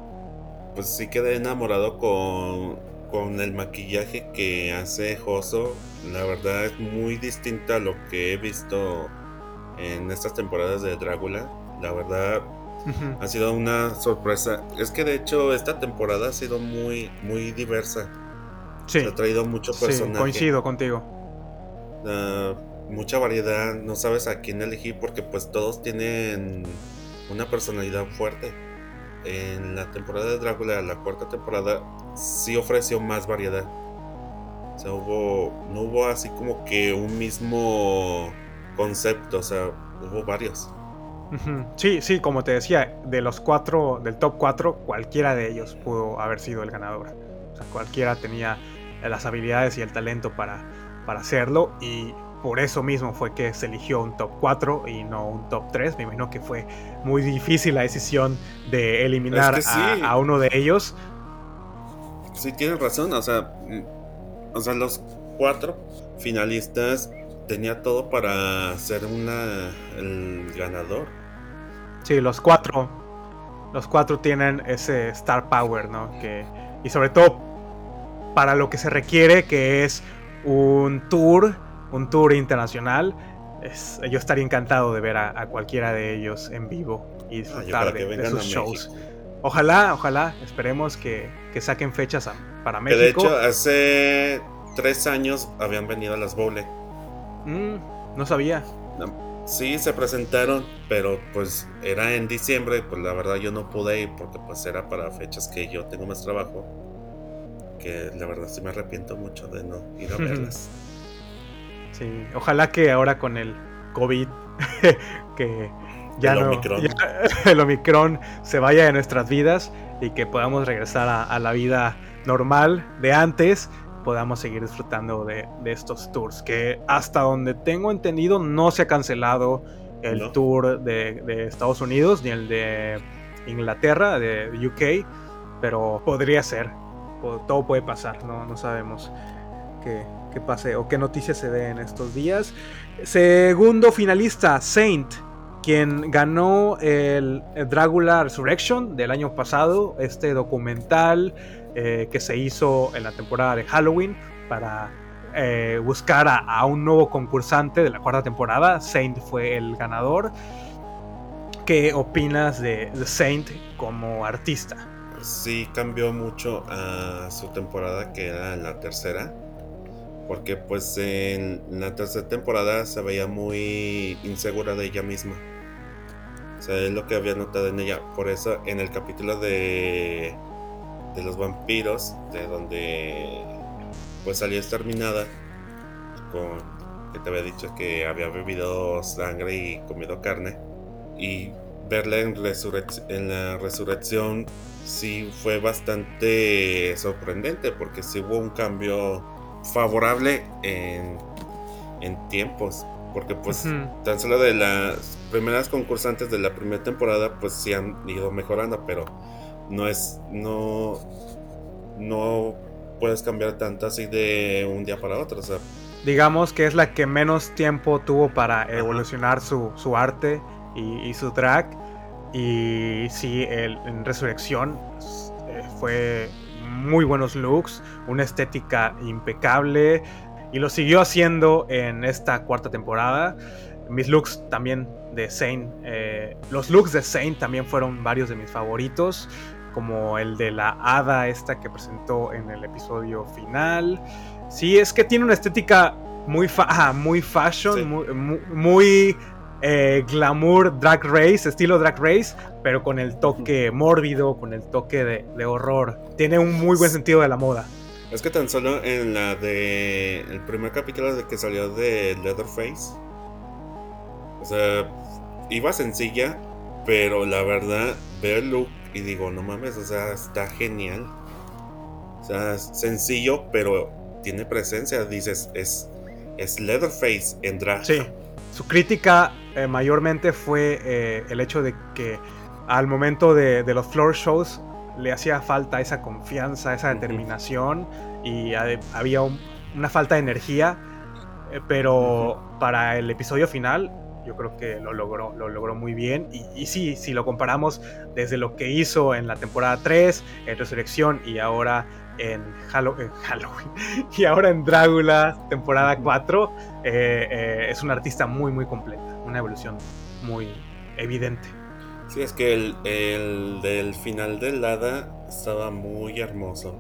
Pues sí quedé enamorado con, con el maquillaje que hace Joso, la verdad es muy distinta a lo que he visto en estas temporadas de Drácula. La verdad ha sido una sorpresa. Es que de hecho esta temporada ha sido muy, muy diversa. Sí. Se ha traído mucho personaje. Sí, coincido contigo. Ah, mucha variedad, no sabes a quién elegir porque pues todos tienen una personalidad fuerte. En la temporada de Drácula, la cuarta temporada, sí ofreció más variedad. O sea, hubo, no hubo así como que un mismo concepto, o sea, hubo varios. Sí, sí, como te decía, de los cuatro, del top 4, cualquiera de ellos pudo haber sido el ganador. O sea, cualquiera tenía las habilidades y el talento para, para hacerlo y por eso mismo fue que se eligió un top 4 y no un top 3. Me imagino que fue muy difícil la decisión de eliminar a, uno de ellos. Sí, tienes razón. O sea, mm, o sea, los cuatro finalistas tenía todo para ser una, el ganador. Sí, los cuatro. Los cuatro tienen ese star power, ¿no? Que, y sobre todo para lo que se requiere, que es un tour, un tour internacional. Es, yo estaría encantado de ver a, cualquiera de ellos en vivo y ah, disfrutar de, sus shows. Ojalá, ojalá, esperemos que, saquen fechas para México. de hecho, hace tres años habían venido a las Bowle. Mm, no sabía. Sí, se presentaron, pero pues era en diciembre, pues la verdad yo no pude ir porque pues era para fechas que yo tengo más trabajo. Que la verdad sí me arrepiento mucho de no ir a *laughs* verlas. Sí, ojalá que ahora con el COVID, *laughs* que ya el no, Omicron. *laughs* el Omicron se vaya de nuestras vidas y que podamos regresar a la vida normal de antes podamos seguir disfrutando de, estos tours. Que hasta donde tengo entendido no se ha cancelado el tour de, Estados Unidos ni el de Inglaterra, de UK, pero podría ser. Todo puede pasar, no, no sabemos qué, qué pase o qué noticias se den estos días. Segundo finalista, Saint quien ganó el, Dragula Resurrection del año pasado, este documental eh, que se hizo en la temporada de Halloween para eh, buscar a, un nuevo concursante de la cuarta temporada. Saint fue el ganador. ¿Qué opinas de, Saint como artista? Sí, cambió mucho a su temporada que era la tercera. Porque pues en la tercera temporada se veía muy insegura de ella misma. O sea, es lo que había notado en ella. Por eso en el capítulo de de los vampiros, de donde pues salió exterminada, con que te había dicho que había bebido sangre y comido carne, y verla en, en la resurrección sí fue bastante sorprendente, porque sí hubo un cambio favorable en, en tiempos. Porque pues tan solo de las primeras concursantes de la primera temporada pues sí han ido mejorando, pero no es, no, no puedes cambiar tanto así de un día para otro. O sea. Digamos que es la que menos tiempo tuvo para evolucionar su, arte y, su drag. Y sí, el, en Resurrección eh, fue muy buenos looks, una estética impecable. Y lo siguió haciendo en esta cuarta temporada. Mis looks también de Zane. Eh, los looks de Zane también fueron varios de mis favoritos como el de la hada esta que presentó en el episodio final. Sí, es que tiene una estética muy, muy fashion, muy, eh, glamour drag race, estilo drag race, pero con el toque mórbido, con el toque de, horror. Tiene un muy buen sentido de la moda. Es que tan solo en la de. El primer capítulo de que salió de Leatherface. O sea, iba sencilla, pero la verdad, veo el look y digo, no mames, o sea, está genial. O sea, sencillo, pero tiene presencia. Dices, es, es Leatherface en drag. Sí. Su crítica eh, mayormente fue eh, el hecho de que al momento de, los floor shows le hacía falta esa confianza, esa determinación y había una falta de energía. Eh, pero para el episodio final yo creo que lo logró, lo logró muy bien. Y, y, sí, si lo comparamos desde lo que hizo en la temporada 3, en Resurrección y ahora en, *laughs* Halloween y ahora en Drácula, temporada 4, eh, eh, es un artista muy, muy completa, una evolución muy evidente. Sí, es que el, el del final del hada estaba muy hermoso.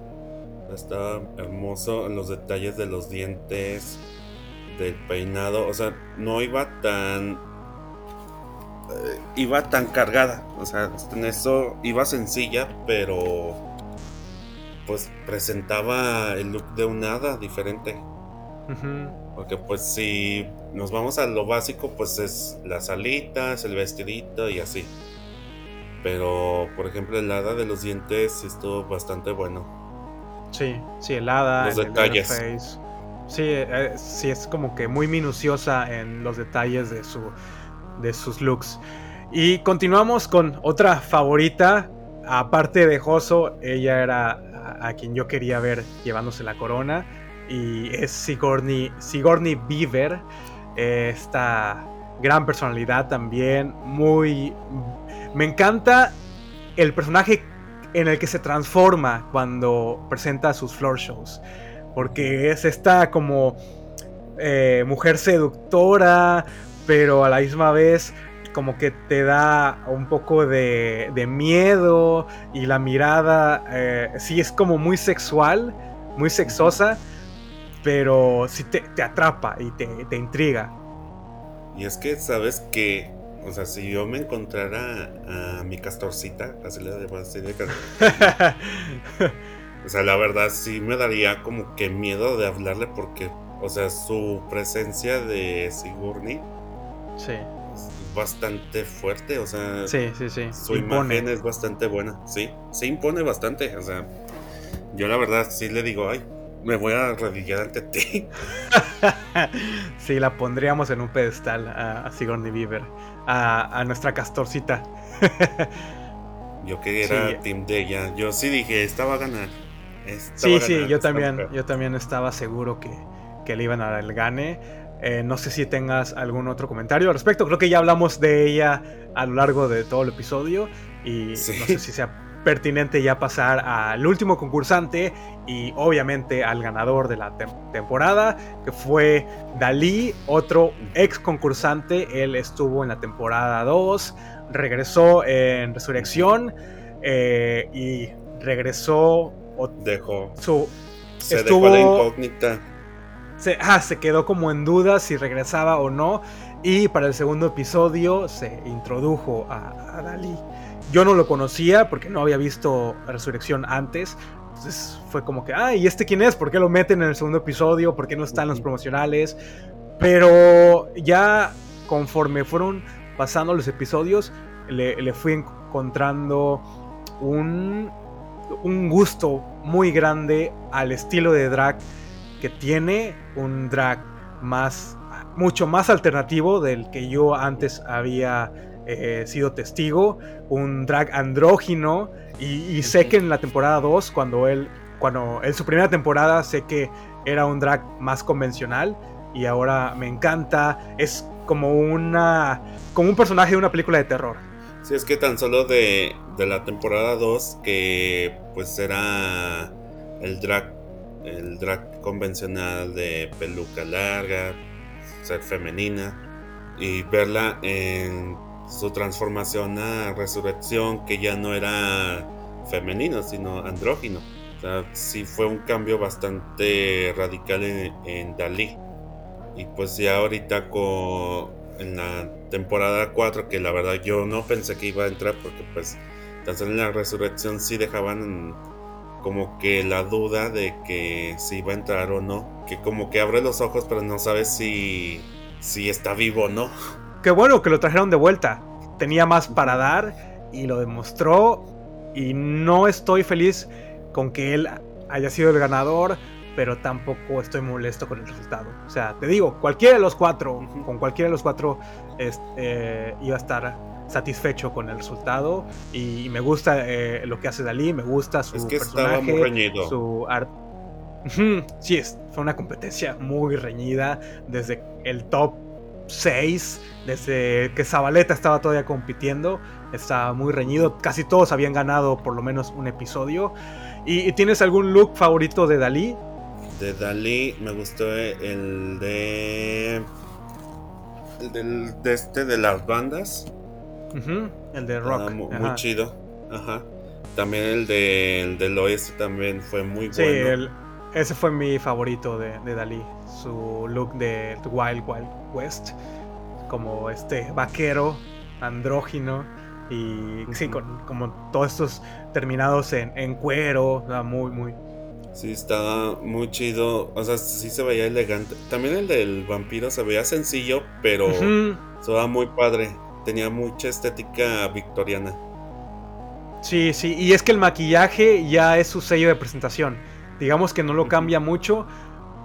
Estaba hermoso en los detalles de los dientes, del peinado. O sea, no iba tan. Eh, iba tan cargada. O sea, en eso iba sencilla, pero. Pues presentaba el look de un hada diferente. Porque, pues, si nos vamos a lo básico, pues es las alitas, el vestidito y así. Pero, por ejemplo, el hada de los dientes estuvo bastante bueno. Sí, sí, el hada. Los detalles. Sí, eh, sí, es como que muy minuciosa en los detalles de, su, de sus looks. Y continuamos con otra favorita. Aparte de Joso, ella era a, quien yo quería ver llevándose la corona. Y es Sigourney, Sigourney Beaver. esta gran personalidad también. Muy me encanta el personaje en el que se transforma cuando presenta sus floor shows. Porque es esta como eh, mujer seductora, pero a la misma vez como que te da un poco de, miedo y la mirada eh, sí es como muy sexual, muy sexosa, pero sí te, atrapa y te, te intriga. Y es que sabes que o sea, si yo me encontrara a, mi castorcita, así le debo decir de *laughs* O sea, la verdad sí me daría como que miedo de hablarle porque, o sea, su presencia de Sigourney. Sí. Es bastante fuerte, o sea. Sí, sí, sí. Su imagen es bastante buena, sí. Se impone bastante, o sea. Yo la verdad sí le digo, ay, me voy a arrodillar ante ti. *laughs* sí, la pondríamos en un pedestal a, Sigourney Beaver a, nuestra castorcita. *laughs* yo que era team de ella. Yo sí dije, estaba a ganar. sí, sí, yo también, yo también estaba seguro que, que le iban a dar el gane. Eh, no sé si tengas algún otro comentario al respecto. Creo que ya hablamos de ella a lo largo de todo el episodio. Y no sé si sea pertinente ya pasar al último concursante y obviamente al ganador de la temporada, que fue Dalí, otro ex concursante. Él estuvo en la temporada 2, regresó en Resurrección eh, y regresó. Dejó. Su, se estuvo, dejó la incógnita. Se, ah, se quedó como en duda si regresaba o no. Y para el segundo episodio se introdujo a, a Dalí. Yo no lo conocía porque no había visto Resurrección antes. Entonces fue como que, ay, ¿y este quién es? ¿Por qué lo meten en el segundo episodio? ¿Por qué no están los promocionales? Pero ya conforme fueron pasando los episodios, le, fui encontrando un, un gusto muy grande al estilo de drag que tiene, un drag más, mucho más alternativo del que yo antes había he sido testigo, un drag andrógino, y, sé que en la temporada 2, cuando él, cuando en su primera temporada, sé que era un drag más convencional, y ahora me encanta, es como una, como un personaje de una película de terror. Sí, es que tan solo de, de la temporada 2, que pues era el drag, el drag convencional de peluca larga, ser femenina, y verla en su transformación a resurrección, que ya no era femenino, sino andrógino. O sea, sí fue un cambio bastante radical en, Dalí. Y pues ya ahorita con en la temporada 4, que la verdad yo no pensé que iba a entrar porque pues tan solo en la resurrección sí dejaban como que la duda de que si iba a entrar o no. Que como que abre los ojos pero no sabe si, si está vivo o no. Qué bueno que lo trajeron de vuelta. Tenía más para dar y lo demostró. Y no estoy feliz con que él haya sido el ganador, pero tampoco estoy molesto con el resultado. O sea, te digo, cualquiera de los cuatro, con cualquiera de los cuatro, este, iba a estar satisfecho con el resultado. Y me gusta eh, lo que hace Dalí, me gusta su es que personaje, muy su arte. Sí, es, fue una competencia muy reñida desde el top 6, desde que Zabaleta estaba todavía compitiendo, estaba muy reñido, casi todos habían ganado por lo menos un episodio. ¿Y, tienes algún look favorito de Dalí? De Dalí me gustó el de. El de este de las bandas. El de rock. muy, chido. Ajá. También el, de, el del oeste también fue muy bueno. Sí, ese fue mi favorito de, de Dalí. Su look de Wild Wild West. Como este vaquero andrógino y sí, con como todos estos terminados en, cuero, muy, muy. Sí, estaba muy chido, o sea, sí se veía elegante. También el del vampiro se veía sencillo, pero se veía muy padre. Tenía mucha estética victoriana. Sí, sí, y es que el maquillaje ya es su sello de presentación. Digamos que no lo cambia mucho,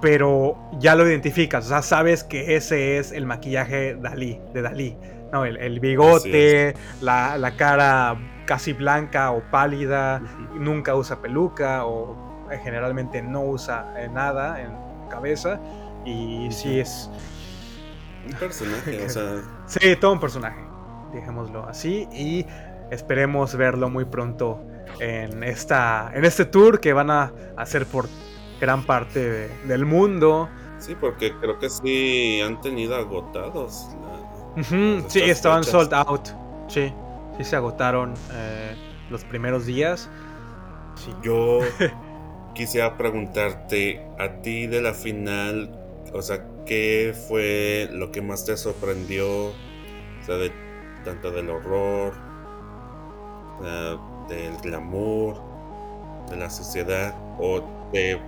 pero ya lo identificas, o sea, sabes que ese es el maquillaje Dalí, de Dalí. No, el, bigote, la, cara casi blanca o pálida, nunca usa peluca o eh, generalmente no usa eh, nada en cabeza. Y sí es. Un personaje, o sea. *laughs* Sí, todo un personaje, dejémoslo así. Y esperemos verlo muy pronto en, esta, en este tour que van a hacer por gran parte del mundo. Sí, porque creo que sí han tenido agotados sí, estaban sold out. Sí, sí se agotaron eh, los primeros días. Yo *laughs* quisiera preguntarte a ti de la final, o sea, ¿qué fue lo que más te sorprendió? O sea, de, tanto del horror, eh, del glamour, de la sociedad, o de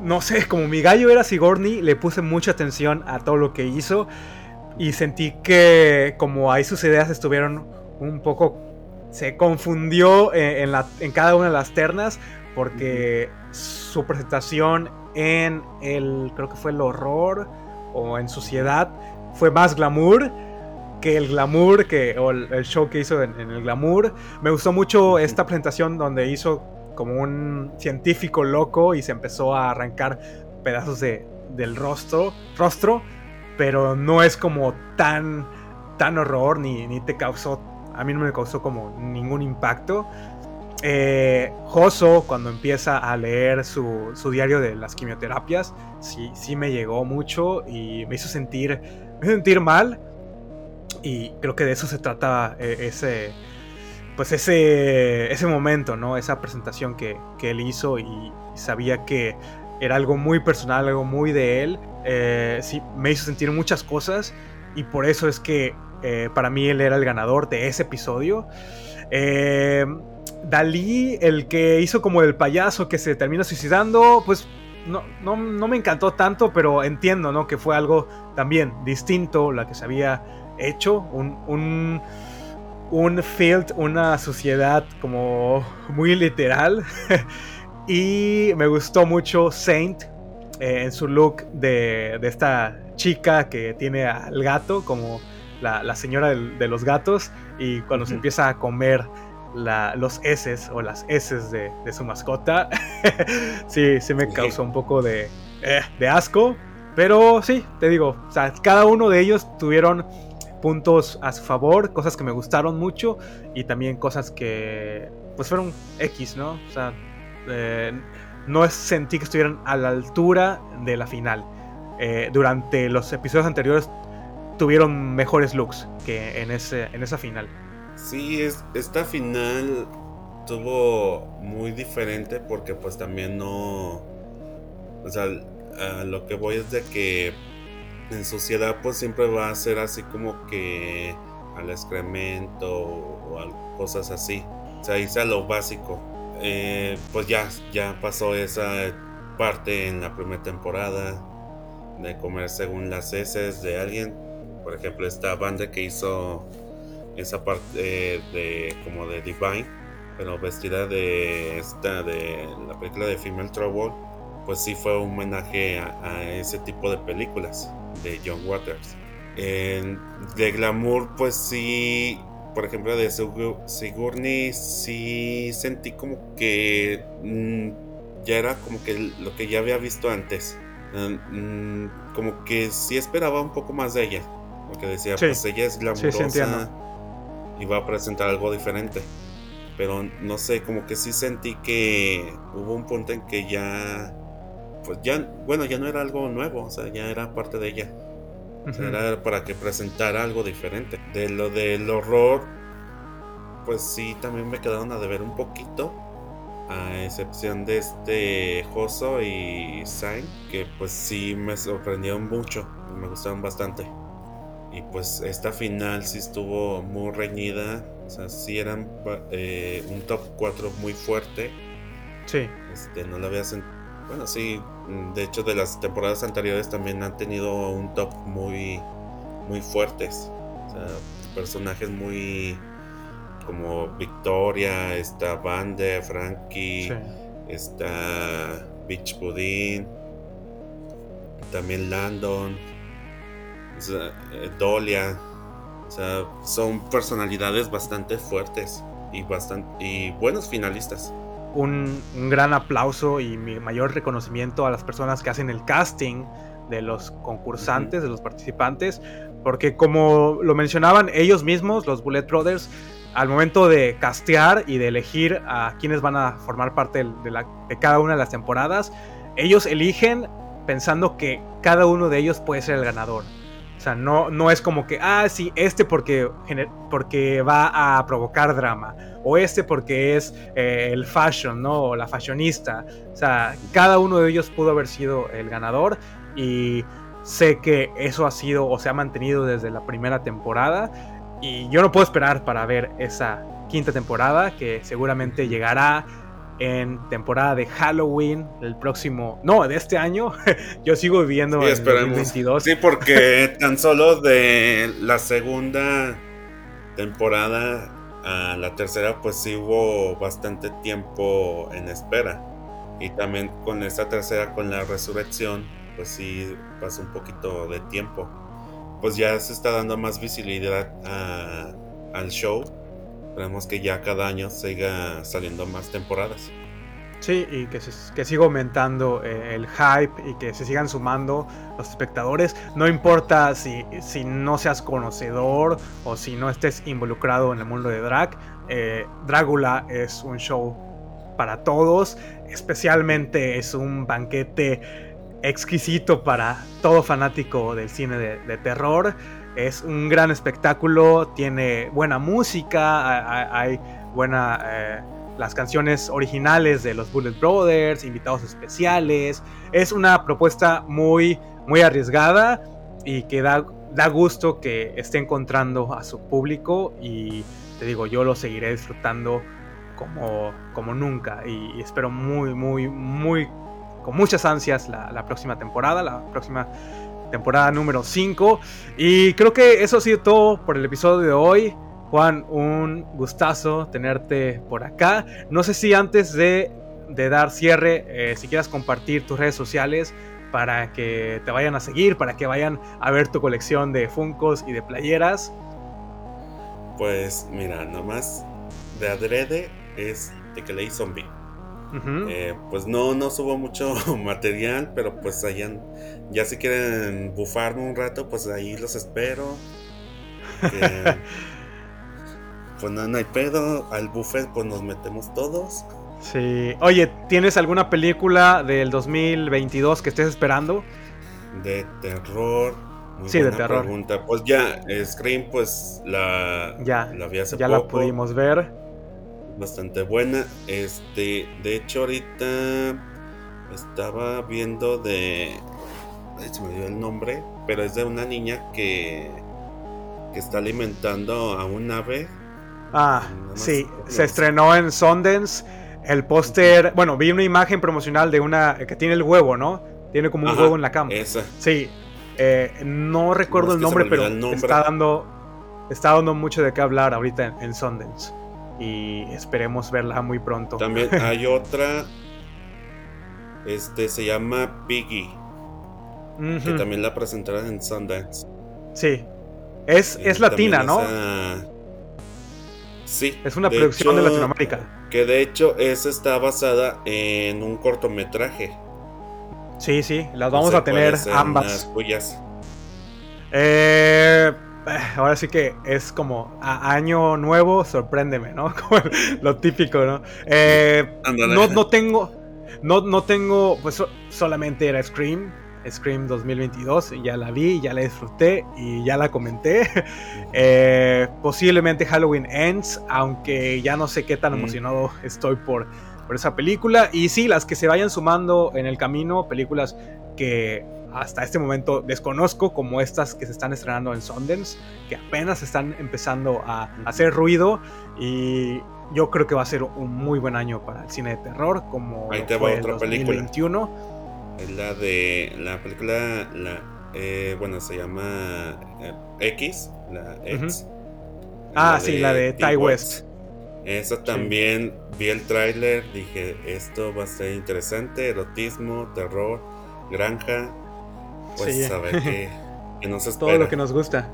no sé, como mi gallo era Sigourney, le puse mucha atención a todo lo que hizo y sentí que como ahí sus ideas estuvieron un poco... Se confundió en, la, en cada una de las ternas porque su presentación en el, creo que fue el horror o en sociedad, fue más glamour que el glamour, que, o el, show que hizo en, el glamour. Me gustó mucho esta presentación donde hizo como un científico loco y se empezó a arrancar pedazos de, del rostro, rostro pero no es como tan, tan horror, ni, ni te causó, a mí no me causó como ningún impacto. Eh, Joso, cuando empieza a leer su, su, diario de las quimioterapias, sí, sí me llegó mucho y me hizo sentir, me sentir mal. Y creo que de eso se trata eh, ese, pues ese, ese momento, ¿no? Esa presentación que, que él hizo y sabía que era algo muy personal, algo muy de él. Eh, sí, me hizo sentir muchas cosas y por eso es que eh, para mí él era el ganador de ese episodio. Eh, Dalí, el que hizo como el payaso que se termina suicidando, pues no, no, me encantó tanto, pero entiendo ¿no? que fue algo también distinto la que se había hecho. Un, un, un field, una sociedad como muy literal. *laughs* Y me gustó mucho Saint eh, en su look de, esta chica que tiene al gato como la, señora de los gatos y cuando se empieza a comer los heces o las heces de, su mascota, *laughs* sí, sí me causó un poco de, eh, de asco. Pero sí, te digo, cada uno de ellos tuvieron puntos a su favor, cosas que me gustaron mucho y también cosas que pues fueron X, ¿no? O sea, eh, no sentí que estuvieran a la altura de la final. Eh, durante los episodios anteriores tuvieron mejores looks que en, ese, en esa final. Sí, es, esta final tuvo muy diferente porque pues también no... O sea, a lo que voy es de que en sociedad pues siempre va a ser así como que al excremento o, cosas así. O sea, a lo básico. Eh, pues ya, ya pasó esa parte en la primera temporada de comer según las heces de alguien. Por ejemplo, esta banda que hizo esa parte eh, de como de Divine, pero vestida de esta de la película de Female Trouble, pues sí fue un homenaje a, ese tipo de películas de John Waters. de glamour, pues sí por ejemplo, de Sigourney sí sentí como que mm, ya era como que lo que ya había visto antes. Mm, como que sí esperaba un poco más de ella. Porque decía, pues ella es glamurosa y va a presentar algo diferente. Pero no sé, como que sí sentí que hubo un punto en que ya, pues ya, bueno, ya no era algo nuevo, o sea, ya era parte de ella. O sea, era para que presentara algo diferente. De lo del horror, pues sí, también me quedaron a deber un poquito. A excepción de este Joso y Sain, que pues sí me sorprendieron mucho, me gustaron bastante. Y pues esta final sí estuvo muy reñida. O sea, sí eran eh, un top 4 muy fuerte. Sí. Este, no la había Bueno, sí. De hecho, de las temporadas anteriores también han tenido un top muy, muy fuertes. O sea, personajes muy como Victoria, está Bande, Frankie, está Beach Pudding, también Landon eh, Dolia. O sea, son personalidades bastante fuertes y, bastante, y buenos finalistas. Un, gran aplauso y mi mayor reconocimiento a las personas que hacen el casting de los concursantes, de los participantes, porque como lo mencionaban ellos mismos, los Bullet Brothers, al momento de castear y de elegir a quienes van a formar parte de, de cada una de las temporadas, ellos eligen pensando que cada uno de ellos puede ser el ganador. Sea, no, no es como que, ah, sí, este porque, porque va a provocar drama. O este porque es eh, el fashion, ¿no? O la fashionista. O sea, cada uno de ellos pudo haber sido el ganador. Y sé que eso ha sido o se ha mantenido desde la primera temporada. Y yo no puedo esperar para ver esa quinta temporada que seguramente llegará en temporada de Halloween el próximo, no, de este año. *laughs* Yo sigo viviendo en 2022. Sí, porque *laughs* tan solo de la segunda temporada a la tercera, pues sí hubo bastante tiempo en espera. Y también con esta tercera, con la resurrección, pues sí pasó un poquito de tiempo. Pues ya se está dando más visibilidad al show Esperemos que ya cada año siga saliendo más temporadas. Sí, y que, que siga aumentando eh, el hype y que se sigan sumando los espectadores. No importa si, si no seas conocedor o si no estés involucrado en el mundo de drag. Eh, Drácula es un show para todos. Especialmente es un banquete exquisito para todo fanático del cine de terror. Es un gran espectáculo, tiene buena música, hay, buena... Eh, las canciones originales de los Bullet Brothers, invitados especiales. Es una propuesta muy, muy arriesgada y que da, da gusto que esté encontrando a su público y te digo, yo lo seguiré disfrutando como, como nunca y espero muy, muy, muy, con muchas ansias la, la próxima temporada, la próxima temporada número 5. Y creo que eso ha sido todo por el episodio de hoy. Juan, un gustazo tenerte por acá. No sé si antes de, dar cierre, eh, si quieras compartir tus redes sociales para que te vayan a seguir, para que vayan a ver tu colección de Funcos y de playeras. Pues mira, nomás de adrede es de que leí zombie. Eh, pues no, no subo mucho *laughs* material, pero pues allá, ya si quieren bufarme un rato, pues ahí los espero. *laughs* pues no, no hay pedo, al buffet pues nos metemos todos. Sí, oye, ¿tienes alguna película del 2022 que estés esperando? De terror. sí, de terror. Pregunta. Pues ya, Scream, pues la, ya, la vi hace ya la pudimos ver bastante buena. Este, de hecho, ahorita estaba viendo de. Se me dio el nombre, pero es de una niña que, que está alimentando a un ave. Ah, sí, se estrenó en Sundance. El póster, bueno, vi una imagen promocional de una que tiene el huevo, ¿no? Tiene como un huevo en la cama. Esa. Sí, eh, no recuerdo el, nombre, pero está dando está dando mucho de qué hablar ahorita en, en Sundance y esperemos verla muy pronto. También *laughs* hay otra, este se llama Piggy, que también la presentaron en Sundance. Sí, es, es latina, ¿no? Sí. Es una producción de Latinoamérica. Que de hecho esa está basada en un cortometraje. Sí, sí, las vamos a tener ambas. Cuyas. Eh, eh, *sighs* ahora sí que es como a año nuevo, sorpréndeme, ¿no? *laughs* Como lo típico, ¿no? Eh, no, no tengo, no, no tengo, pues solamente era Scream, Scream 2022, ya la vi, ya la disfruté y ya la comenté. *laughs* Eh, posiblemente Halloween Ends, aunque ya no sé qué tan mm. emocionado estoy por, por esa película. Y sí, las que se vayan sumando en el camino, películas que hasta este momento desconozco, como estas que se están estrenando en Sundance, que apenas están empezando a, hacer ruido y yo creo que va a ser un muy buen año para el cine de terror, como Ahí te va otra 2021. película. Es la de la película, la, eh, bueno, se llama eh, X, la X. Ah, sí, la de Ty West. Esa también vi el tráiler, dije, esto va a ser interesante, erotismo, terror, granja. Pues a ver qué, nos *laughs* espera. Todo lo que nos gusta.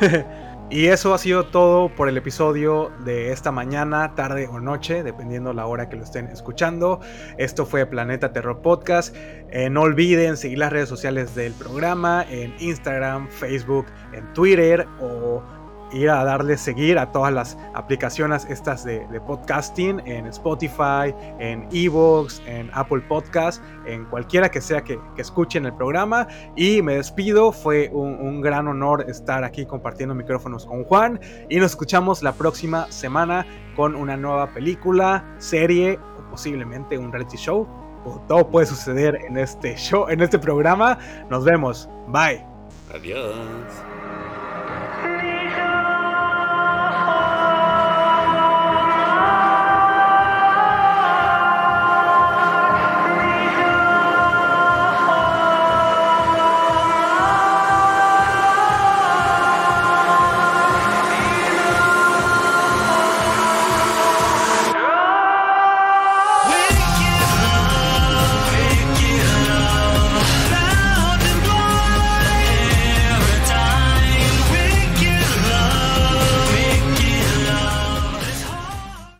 *laughs* Y eso ha sido todo por el episodio de esta mañana, tarde o noche, dependiendo la hora que lo estén escuchando. Esto fue Planeta Terror Podcast. Eh, no olviden seguir las redes sociales del programa en Instagram, Facebook, en Twitter o ir a darle seguir a todas las aplicaciones estas de, podcasting en Spotify, en Evox, en Apple Podcast, en cualquiera que sea que, escuchen el programa. Y me despido, fue un, un, gran honor estar aquí compartiendo micrófonos con Juan y nos escuchamos la próxima semana con una nueva película, serie o posiblemente un reality show. Todo puede suceder en este show, en este programa. Nos vemos. Bye. Adiós.